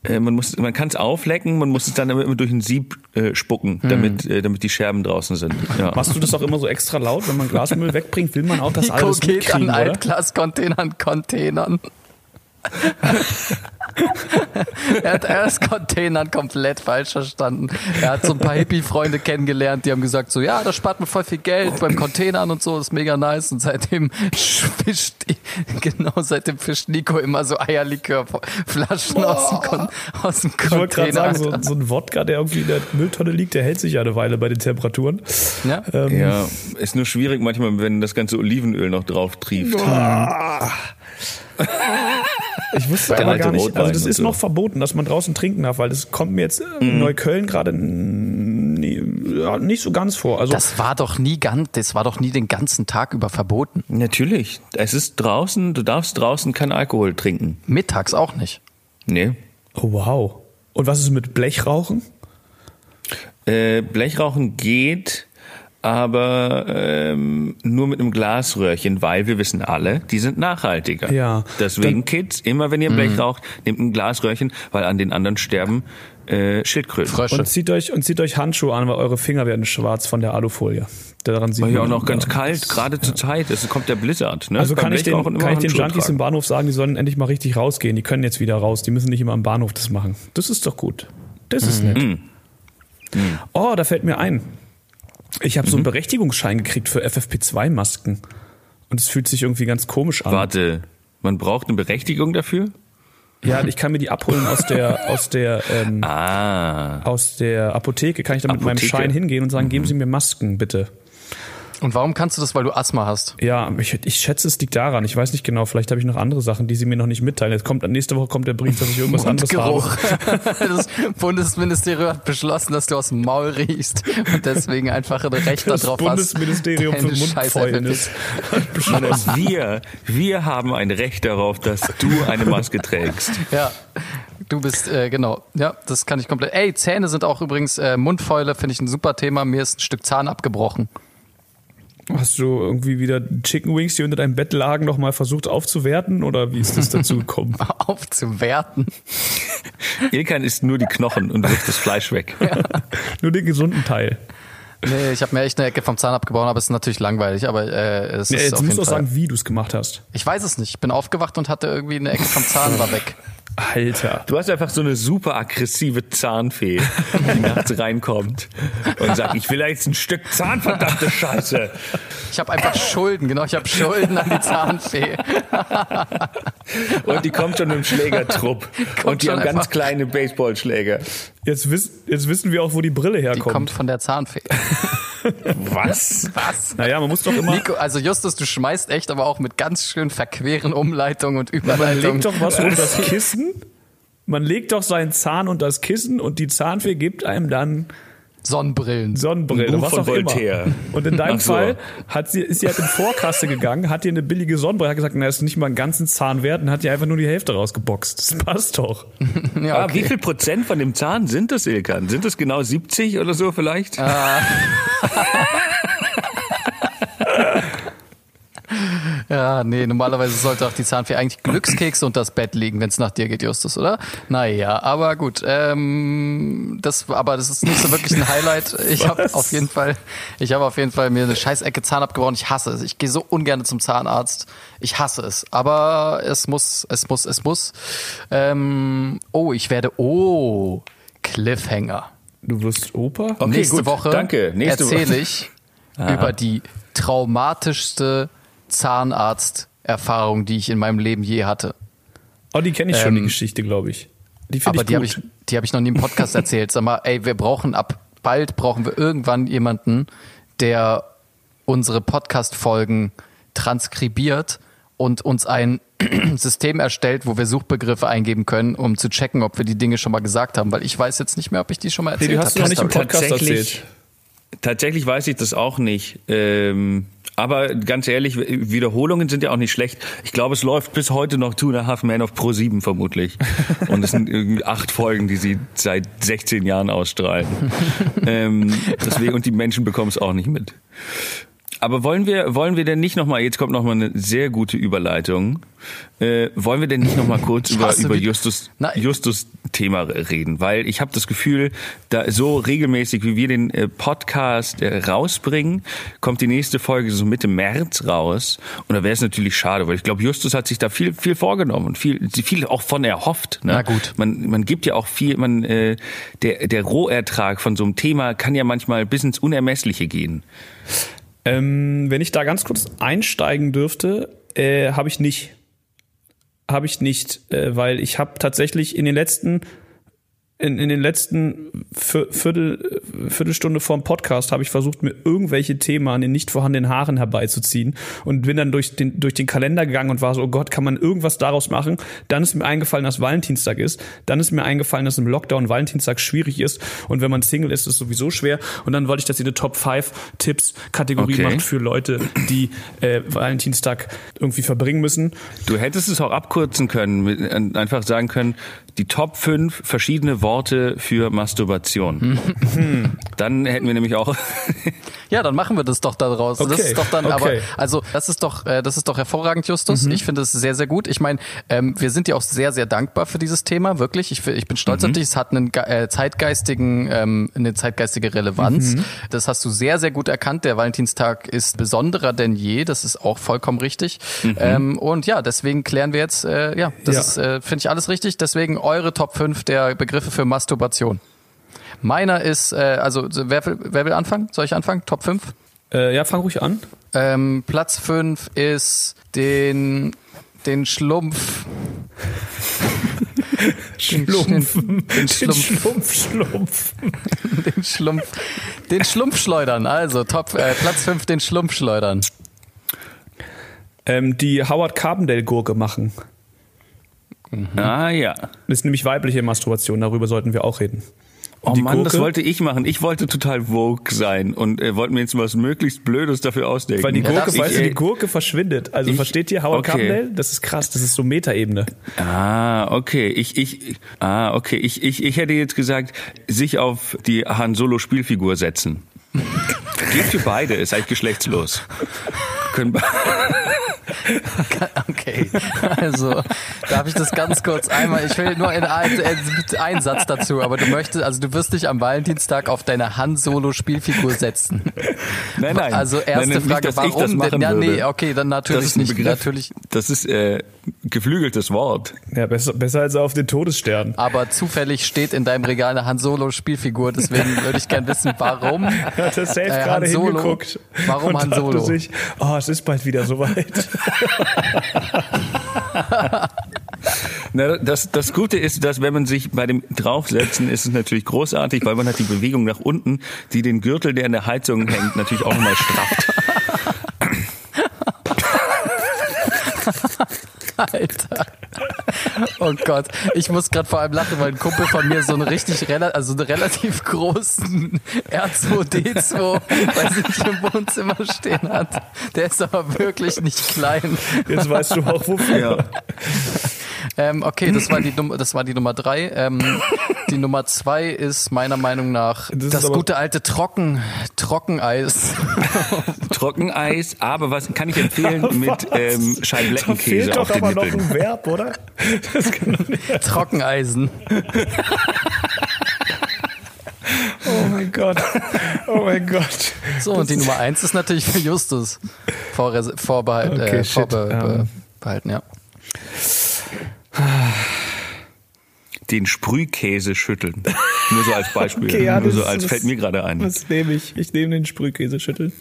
Äh, man muss, man kann es auflecken, man muss es dann immer durch ein Sieb äh, spucken, damit, äh, damit die Scherben draußen sind. Ja. Machst du das auch immer so extra laut, wenn man Glasmüll wegbringt? Will man auch das Nico alles geht mitkriegen, an oder? Altglas-Containern, Containern. er hat erst Containern komplett falsch verstanden. Er hat so ein paar Hippie-Freunde kennengelernt, die haben gesagt so, ja, das spart mir voll viel Geld beim Containern und so, ist mega nice. Und seitdem fischt, genau, seitdem fischt Nico immer so Eierlikörflaschen aus dem, Kon aus dem Ich wollte gerade Container. sagen, so, so ein Wodka, der irgendwie in der Mülltonne liegt, der hält sich ja eine Weile bei den Temperaturen. ja? Ähm, ja, ist nur schwierig manchmal, wenn das ganze Olivenöl noch drauf trieft. Ich wusste aber gar nicht, also das ist so. noch verboten, dass man draußen trinken darf, weil das kommt mir jetzt in Neukölln gerade nie- ja, nicht so ganz vor. Also Das war doch nie ganz, das war doch nie den ganzen Tag über verboten. Natürlich, es ist draußen, du darfst draußen keinen Alkohol trinken. Mittags auch nicht. Nee. oh, wow. Und was ist mit Blechrauchen? Äh, Blechrauchen geht, aber ähm, nur mit einem Glasröhrchen, weil wir wissen alle, die sind nachhaltiger. Ja. Deswegen, Kids, immer wenn ihr Blech raucht, nehmt ein Glasröhrchen, weil an den anderen sterben äh, Schildkröten. Frösche. Und zieht euch und zieht euch Handschuhe an, weil eure Finger werden schwarz von der Alufolie. Daran sieht War ja auch noch ganz kalt, gerade zur Zeit. Es kommt der Blizzard. Ne? Also Beim kann ich den, kann ich den Junkies tragen. im Bahnhof sagen, die sollen endlich mal richtig rausgehen. Die können jetzt wieder raus. Die müssen nicht immer am Bahnhof das machen. Das ist doch gut. Das ist nett. Mhm. Oh, da fällt mir ein. Ich habe so Mhm. einen Berechtigungsschein gekriegt für FFP2-Masken. Und es fühlt sich irgendwie ganz komisch an. Warte, man braucht eine Berechtigung dafür? Ja, ich kann mir die abholen aus der, aus der, ähm, Ah. aus der Apotheke. Kann ich dann mit meinem. Mhm. Schein hingehen und sagen, geben Sie mir Masken, bitte. Und warum kannst du das, weil du Asthma hast? Ja, ich, ich schätze, es liegt daran. Ich weiß nicht genau. Vielleicht habe ich noch andere Sachen, die Sie mir noch nicht mitteilen. Jetzt kommt, nächste Woche kommt der Brief, dass ich irgendwas anderes habe. Geruch. Das Bundesministerium hat beschlossen, dass du aus dem Maul riechst und deswegen einfach ein Recht Das darauf hast. Bundesministerium für Mundfäulnis. Johannes, wir, wir haben ein Recht darauf, dass du eine Maske trägst. Ja, du bist, äh, genau. Ja, das kann ich komplett. Ey, Zähne sind auch übrigens, äh, Mundfäule finde ich ein super Thema. Mir ist ein Stück Zahn abgebrochen. Hast du irgendwie wieder Chicken Wings, die unter deinem Bett lagen, noch mal versucht aufzuwerten? Oder wie ist das dazu gekommen? Aufzuwerten. Ilkan isst nur die Knochen und wirft das Fleisch weg. Nur den gesunden Teil. Nee, ich habe mir echt eine Ecke vom Zahn abgebrochen, aber es ist natürlich langweilig. Aber äh, es Nee, ist jetzt auf musst du Fall. sagen, wie du es gemacht hast. Ich weiß es nicht. Ich bin aufgewacht und hatte irgendwie eine Ecke vom Zahn war weg. Alter. Du hast einfach so eine super aggressive Zahnfee, die nachts reinkommt und sagt, ich will jetzt ein Stück Zahn, verdammte Scheiße. Ich habe einfach Schulden, genau. Ich habe Schulden an die Zahnfee. Und die kommt schon im Schlägertrupp. und die haben ganz kleine Baseballschläger. Jetzt, wiss, jetzt wissen wir auch, wo die Brille Die herkommt. kommt von der Zahnfee. Was? Was? naja, man muss doch immer. Nico, also Justus, du schmeißt echt, aber auch mit ganz schön verqueren Umleitungen und Man Überleitungen. legt doch was unter das Kissen. Man legt doch seinen Zahn unter das Kissen und die Zahnfee gibt einem dann Sonnenbrillen. Sonnenbrille, Ein Buch was von auch Voltaire. immer. Und in deinem so. Fall hat sie, ist sie halt in Vorkasse gegangen, hat dir eine billige Sonnenbrille, hat gesagt, na, ist nicht mal einen ganzen Zahn wert und hat dir einfach nur die Hälfte rausgeboxt. Das passt doch. Ja, Ah, okay. wie viel Prozent von dem Zahn sind das, Ilkan? Sind das genau 70 oder so vielleicht? Ja, nee, normalerweise sollte auch die Zahnfee eigentlich Glückskekse unter das Bett liegen, wenn es nach dir geht, Justus, oder? Naja, aber gut. Ähm, das, aber das ist nicht so wirklich ein Highlight. Ich habe auf jeden Fall, ich habe auf jeden Fall mir eine scheiß Ecke Zahn abgebrochen. Ich hasse es. Ich gehe so ungern zum Zahnarzt. Ich hasse es. Aber es muss, es muss, es muss. Ähm, oh, ich werde, oh, Cliffhanger. Du wirst Opa? Okay, Nächste gut. Woche Danke. Nächste erzähle ich über die traumatischste Zahnarzterfahrung, die ich in meinem Leben je hatte. Oh, die kenne ich schon, die Ähm, Geschichte, glaube ich. Die finde Aber ich die habe gut. ich, die habe ich noch nie im Podcast erzählt. Sag mal, ey, wir brauchen ab bald brauchen wir irgendwann jemanden, der unsere Podcast-Folgen transkribiert und uns ein System erstellt, wo wir Suchbegriffe eingeben können, um zu checken, ob wir die Dinge schon mal gesagt haben. Weil ich weiß jetzt nicht mehr, ob ich die schon mal Nee, erzählt die hast du habe. noch nicht im Podcast Tatsächlich- erzählt. Tatsächlich weiß ich das auch nicht. Ähm, aber ganz ehrlich, Wiederholungen sind ja auch nicht schlecht. Ich glaube, es läuft bis heute noch Two and a Half Men auf Pro 7 vermutlich. Und es sind irgendwie acht Folgen, die sie seit 16 Jahren ausstrahlen. ähm, deswegen, und die Menschen bekommen es auch nicht mit. Aber wollen wir, wollen wir denn nicht nochmal, jetzt kommt nochmal eine sehr gute Überleitung, äh, wollen wir denn nicht nochmal kurz über, über Justus. Justus Thema reden? Weil ich habe das Gefühl, da so regelmäßig, wie wir den äh, Podcast äh, rausbringen, kommt die nächste Folge so Mitte März raus. Und da wäre es natürlich schade, weil ich glaube, Justus hat sich da viel, viel vorgenommen und viel, viel auch von erhofft. Ne? Na gut. Man, man gibt ja auch viel, man, äh, der, der Rohertrag von so einem Thema kann ja manchmal bis ins Unermessliche gehen. Ähm, wenn ich da ganz kurz einsteigen dürfte, äh, habe ich nicht. Habe ich nicht, äh, weil ich habe tatsächlich in den letzten in, in den letzten Viertel, Viertel, Viertelstunde vorm Podcast habe ich versucht, mir irgendwelche Themen an den nicht vorhandenen Haaren herbeizuziehen und bin dann durch den, durch den Kalender gegangen und war so, oh Gott, kann man irgendwas daraus machen? Dann ist mir eingefallen, dass Valentinstag ist. Dann ist mir eingefallen, dass im Lockdown Valentinstag schwierig ist und wenn man Single ist, ist es sowieso schwer. Und dann wollte ich, dass ihr eine Top 5 Tipps Kategorie Okay. macht für Leute, die äh, Valentinstag irgendwie verbringen müssen. Du hättest es auch abkürzen können, äh, einfach sagen können, die Top 5 verschiedene Worte für Masturbation. Dann hätten wir nämlich auch Ja, dann machen wir das doch daraus. Das Okay, ist doch dann, okay. aber also das ist doch, äh, das ist doch hervorragend, Justus. Ich finde es sehr, sehr gut. Ich meine, ähm, wir sind dir auch sehr, sehr dankbar für dieses Thema, wirklich. Ich, ich bin stolz auf dich. Es hat einen äh, zeitgeistigen, ähm, eine zeitgeistige Relevanz. Das hast du sehr, sehr gut erkannt. Der Valentinstag ist besonderer denn je. Das ist auch vollkommen richtig. Ähm, und ja, deswegen klären wir jetzt, äh, ja, das Ja. äh, finde ich alles richtig. Deswegen eure Top 5 der Begriffe für Masturbation. Meiner ist, äh, also wer will, wer will anfangen? Soll ich anfangen? Top 5? Äh, ja, fang ruhig an. Ähm, Platz 5 ist den, den Schlumpf. Schlumpf. Den, den Schlumpf. Schlumpf, Schlumpf. Den Schlumpf. Den Schlumpfschleudern. Also Top, äh, Platz 5 den Schlumpfschleudern. Ähm, die Howard Carbondale Gurke machen. Ah ja. Das ist nämlich weibliche Masturbation, darüber sollten wir auch reden. Und Oh Mann, das Gurke? wollte ich machen. Ich wollte total woke sein und äh, wollte mir jetzt was möglichst Blödes dafür ausdenken. Weil die Ja, Gurke, weißt du, die Gurke verschwindet. Also ich- versteht ihr Howard okay. Carbondale? Das ist krass, das ist so Metaebene. Ah, okay. Ich, ich, ah, okay. Ich, ich, ich hätte jetzt gesagt, sich auf die Han Solo Spielfigur setzen. Geht für beide, ist eigentlich geschlechtslos. Können Okay, also darf ich das ganz kurz einmal, ich will nur in ein, in einen Satz dazu, aber du möchtest, also du wirst dich am Valentinstag auf deine Han Solo Spielfigur setzen. Nein, nein. Also erste nein, nicht, Frage, dass warum ich das machen denn? Ja, nee, okay, dann Das natürlich nicht, Begriff. natürlich, Das ist äh, geflügeltes Wort. Ja, besser, besser als auf den Todesstern. aber zufällig steht in deinem Regal eine Han Solo Spielfigur, deswegen würde ich gerne wissen, warum. Hat er safe Äh, gerade Han Solo. hingeguckt. Warum und Han Solo? Sich, oh, es ist bald wieder soweit. Na, das, das Gute ist, dass wenn man sich bei dem Draufsetzen, ist es natürlich großartig, weil man hat die Bewegung nach unten, die den Gürtel, der in der Heizung hängt, natürlich auch nochmal strafft. Alter. Oh Gott, ich muss gerade vor allem lachen, weil ein Kumpel von mir so einen richtig also einen relativ großen R2D2 bei sich im Wohnzimmer stehen hat. Der ist aber wirklich nicht klein. Jetzt weißt du auch wofür. Ja. Ähm, okay, das war die Num das war die Nummer drei. Ähm, die Nummer zwei ist meiner Meinung nach Das das, gute alte Trocken Trockeneis. Trockeneis, aber was kann ich empfehlen mit ähm, Da Scheibleckenkäse fehlt auf doch aber noch Nippeln? ein Verb, oder? Das kann doch nicht. Trockeneisen. Oh mein Gott. Oh mein Gott. So, und die Nummer eins ist natürlich für Justus Vorre vorbehalt, Okay, äh, shit. vorbe Ähm. behalten, ja. Den Sprühkäse schütteln. Nur so als Beispiel. Okay, ja, Nur das so als das- fällt mir gerade ein. Was nehme ich? Ich nehme den Sprühkäse schütteln.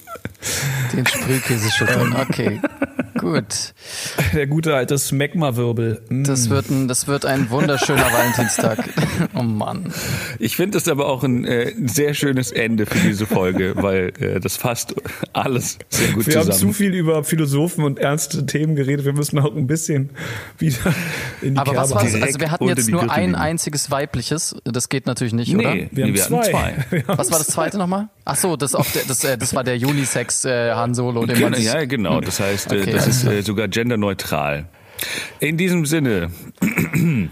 Den Sprühkäse schütteln. Okay, gut. Der gute alte Smegma-Wirbel. Mm. Das wird ein, das wird ein wunderschöner Valentinstag. Oh Mann. Ich finde das aber auch ein äh, sehr schönes Ende für diese Folge, weil äh, das fasst alles sehr gut Wir haben zu zusammen. viel über Philosophen und ernste Themen geredet. Wir müssen auch ein bisschen wieder in die Aber was Kerbe war's? hauen. direkt Also wir hatten jetzt nur ein einziges weibliches. Das geht natürlich nicht, Nee, oder? Wir nee, haben wir hatten zwei. zwei. Wir haben Was war das zweite nochmal? Ach so, das, auf der, das, äh, das war der Unisex äh, Han Solo. Den man Genau, ja, genau. Das heißt, äh, Okay, das alles ist äh, sogar genderneutral. In diesem Sinne,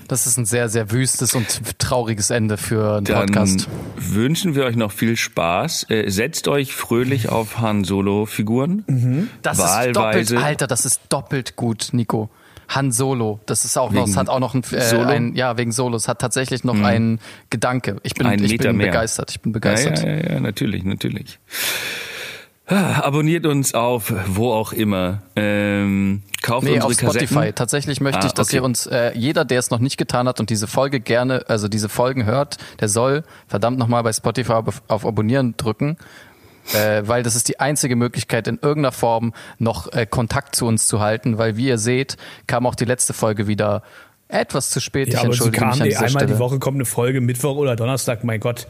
Das ist ein sehr, sehr wüstes und trauriges Ende für einen dann Podcast. wünschen wir euch noch viel Spaß. Äh, setzt euch fröhlich auf Han Solo-Figuren. Das ist Wahlweise. doppelt, Alter, das ist doppelt gut, Nico. Han Solo, das ist auch noch, es hat auch noch ein, äh, ein ja, wegen Solos, hat tatsächlich noch einen Gedanke. Ich bin, Ein ich bin mehr. begeistert, ich bin Ja, begeistert. ja, ja, ja, natürlich, natürlich. Ah, Abonniert uns auf wo auch immer. Ähm, kauft Nee, unsere auf Spotify. Kassetten. Tatsächlich möchte Ah, ich, dass okay. ihr uns, äh, jeder, der es noch nicht getan hat und diese Folge gerne, also diese Folgen hört, der soll verdammt nochmal bei Spotify auf, auf Abonnieren drücken. Äh, weil das ist die einzige Möglichkeit, in irgendeiner Form noch äh, Kontakt zu uns zu halten, weil wie ihr seht, kam auch die letzte Folge wieder etwas zu spät. Ja, ich aber sie entschuldige kam, mich an ey, dieser einmal Stelle. die Woche kommt eine Folge, Mittwoch oder Donnerstag, mein Gott.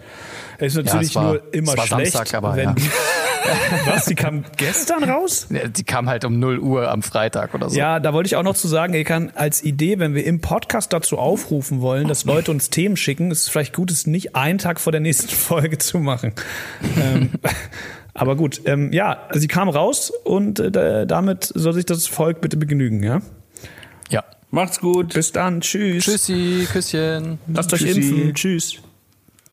Es ist natürlich es war- nur immer es war schlecht, Samstag, aber wenn ja. die, Was, die kam gestern raus? Ja, Die kam halt um 0 Uhr am Freitag oder so. Ja, da wollte ich auch noch zu sagen, Ekan, als Idee, wenn wir im Podcast dazu aufrufen wollen, dass Leute uns Themen schicken, ist es vielleicht gut, es nicht einen Tag vor der nächsten Folge zu machen. ähm, aber gut, ähm, ja, sie kam raus und äh, damit soll sich das Volk bitte begnügen, ja? ja. Macht's gut. Bis dann, tschüss. Tschüssi, Küsschen. Lasst euch Tschüssi. impfen, tschüss.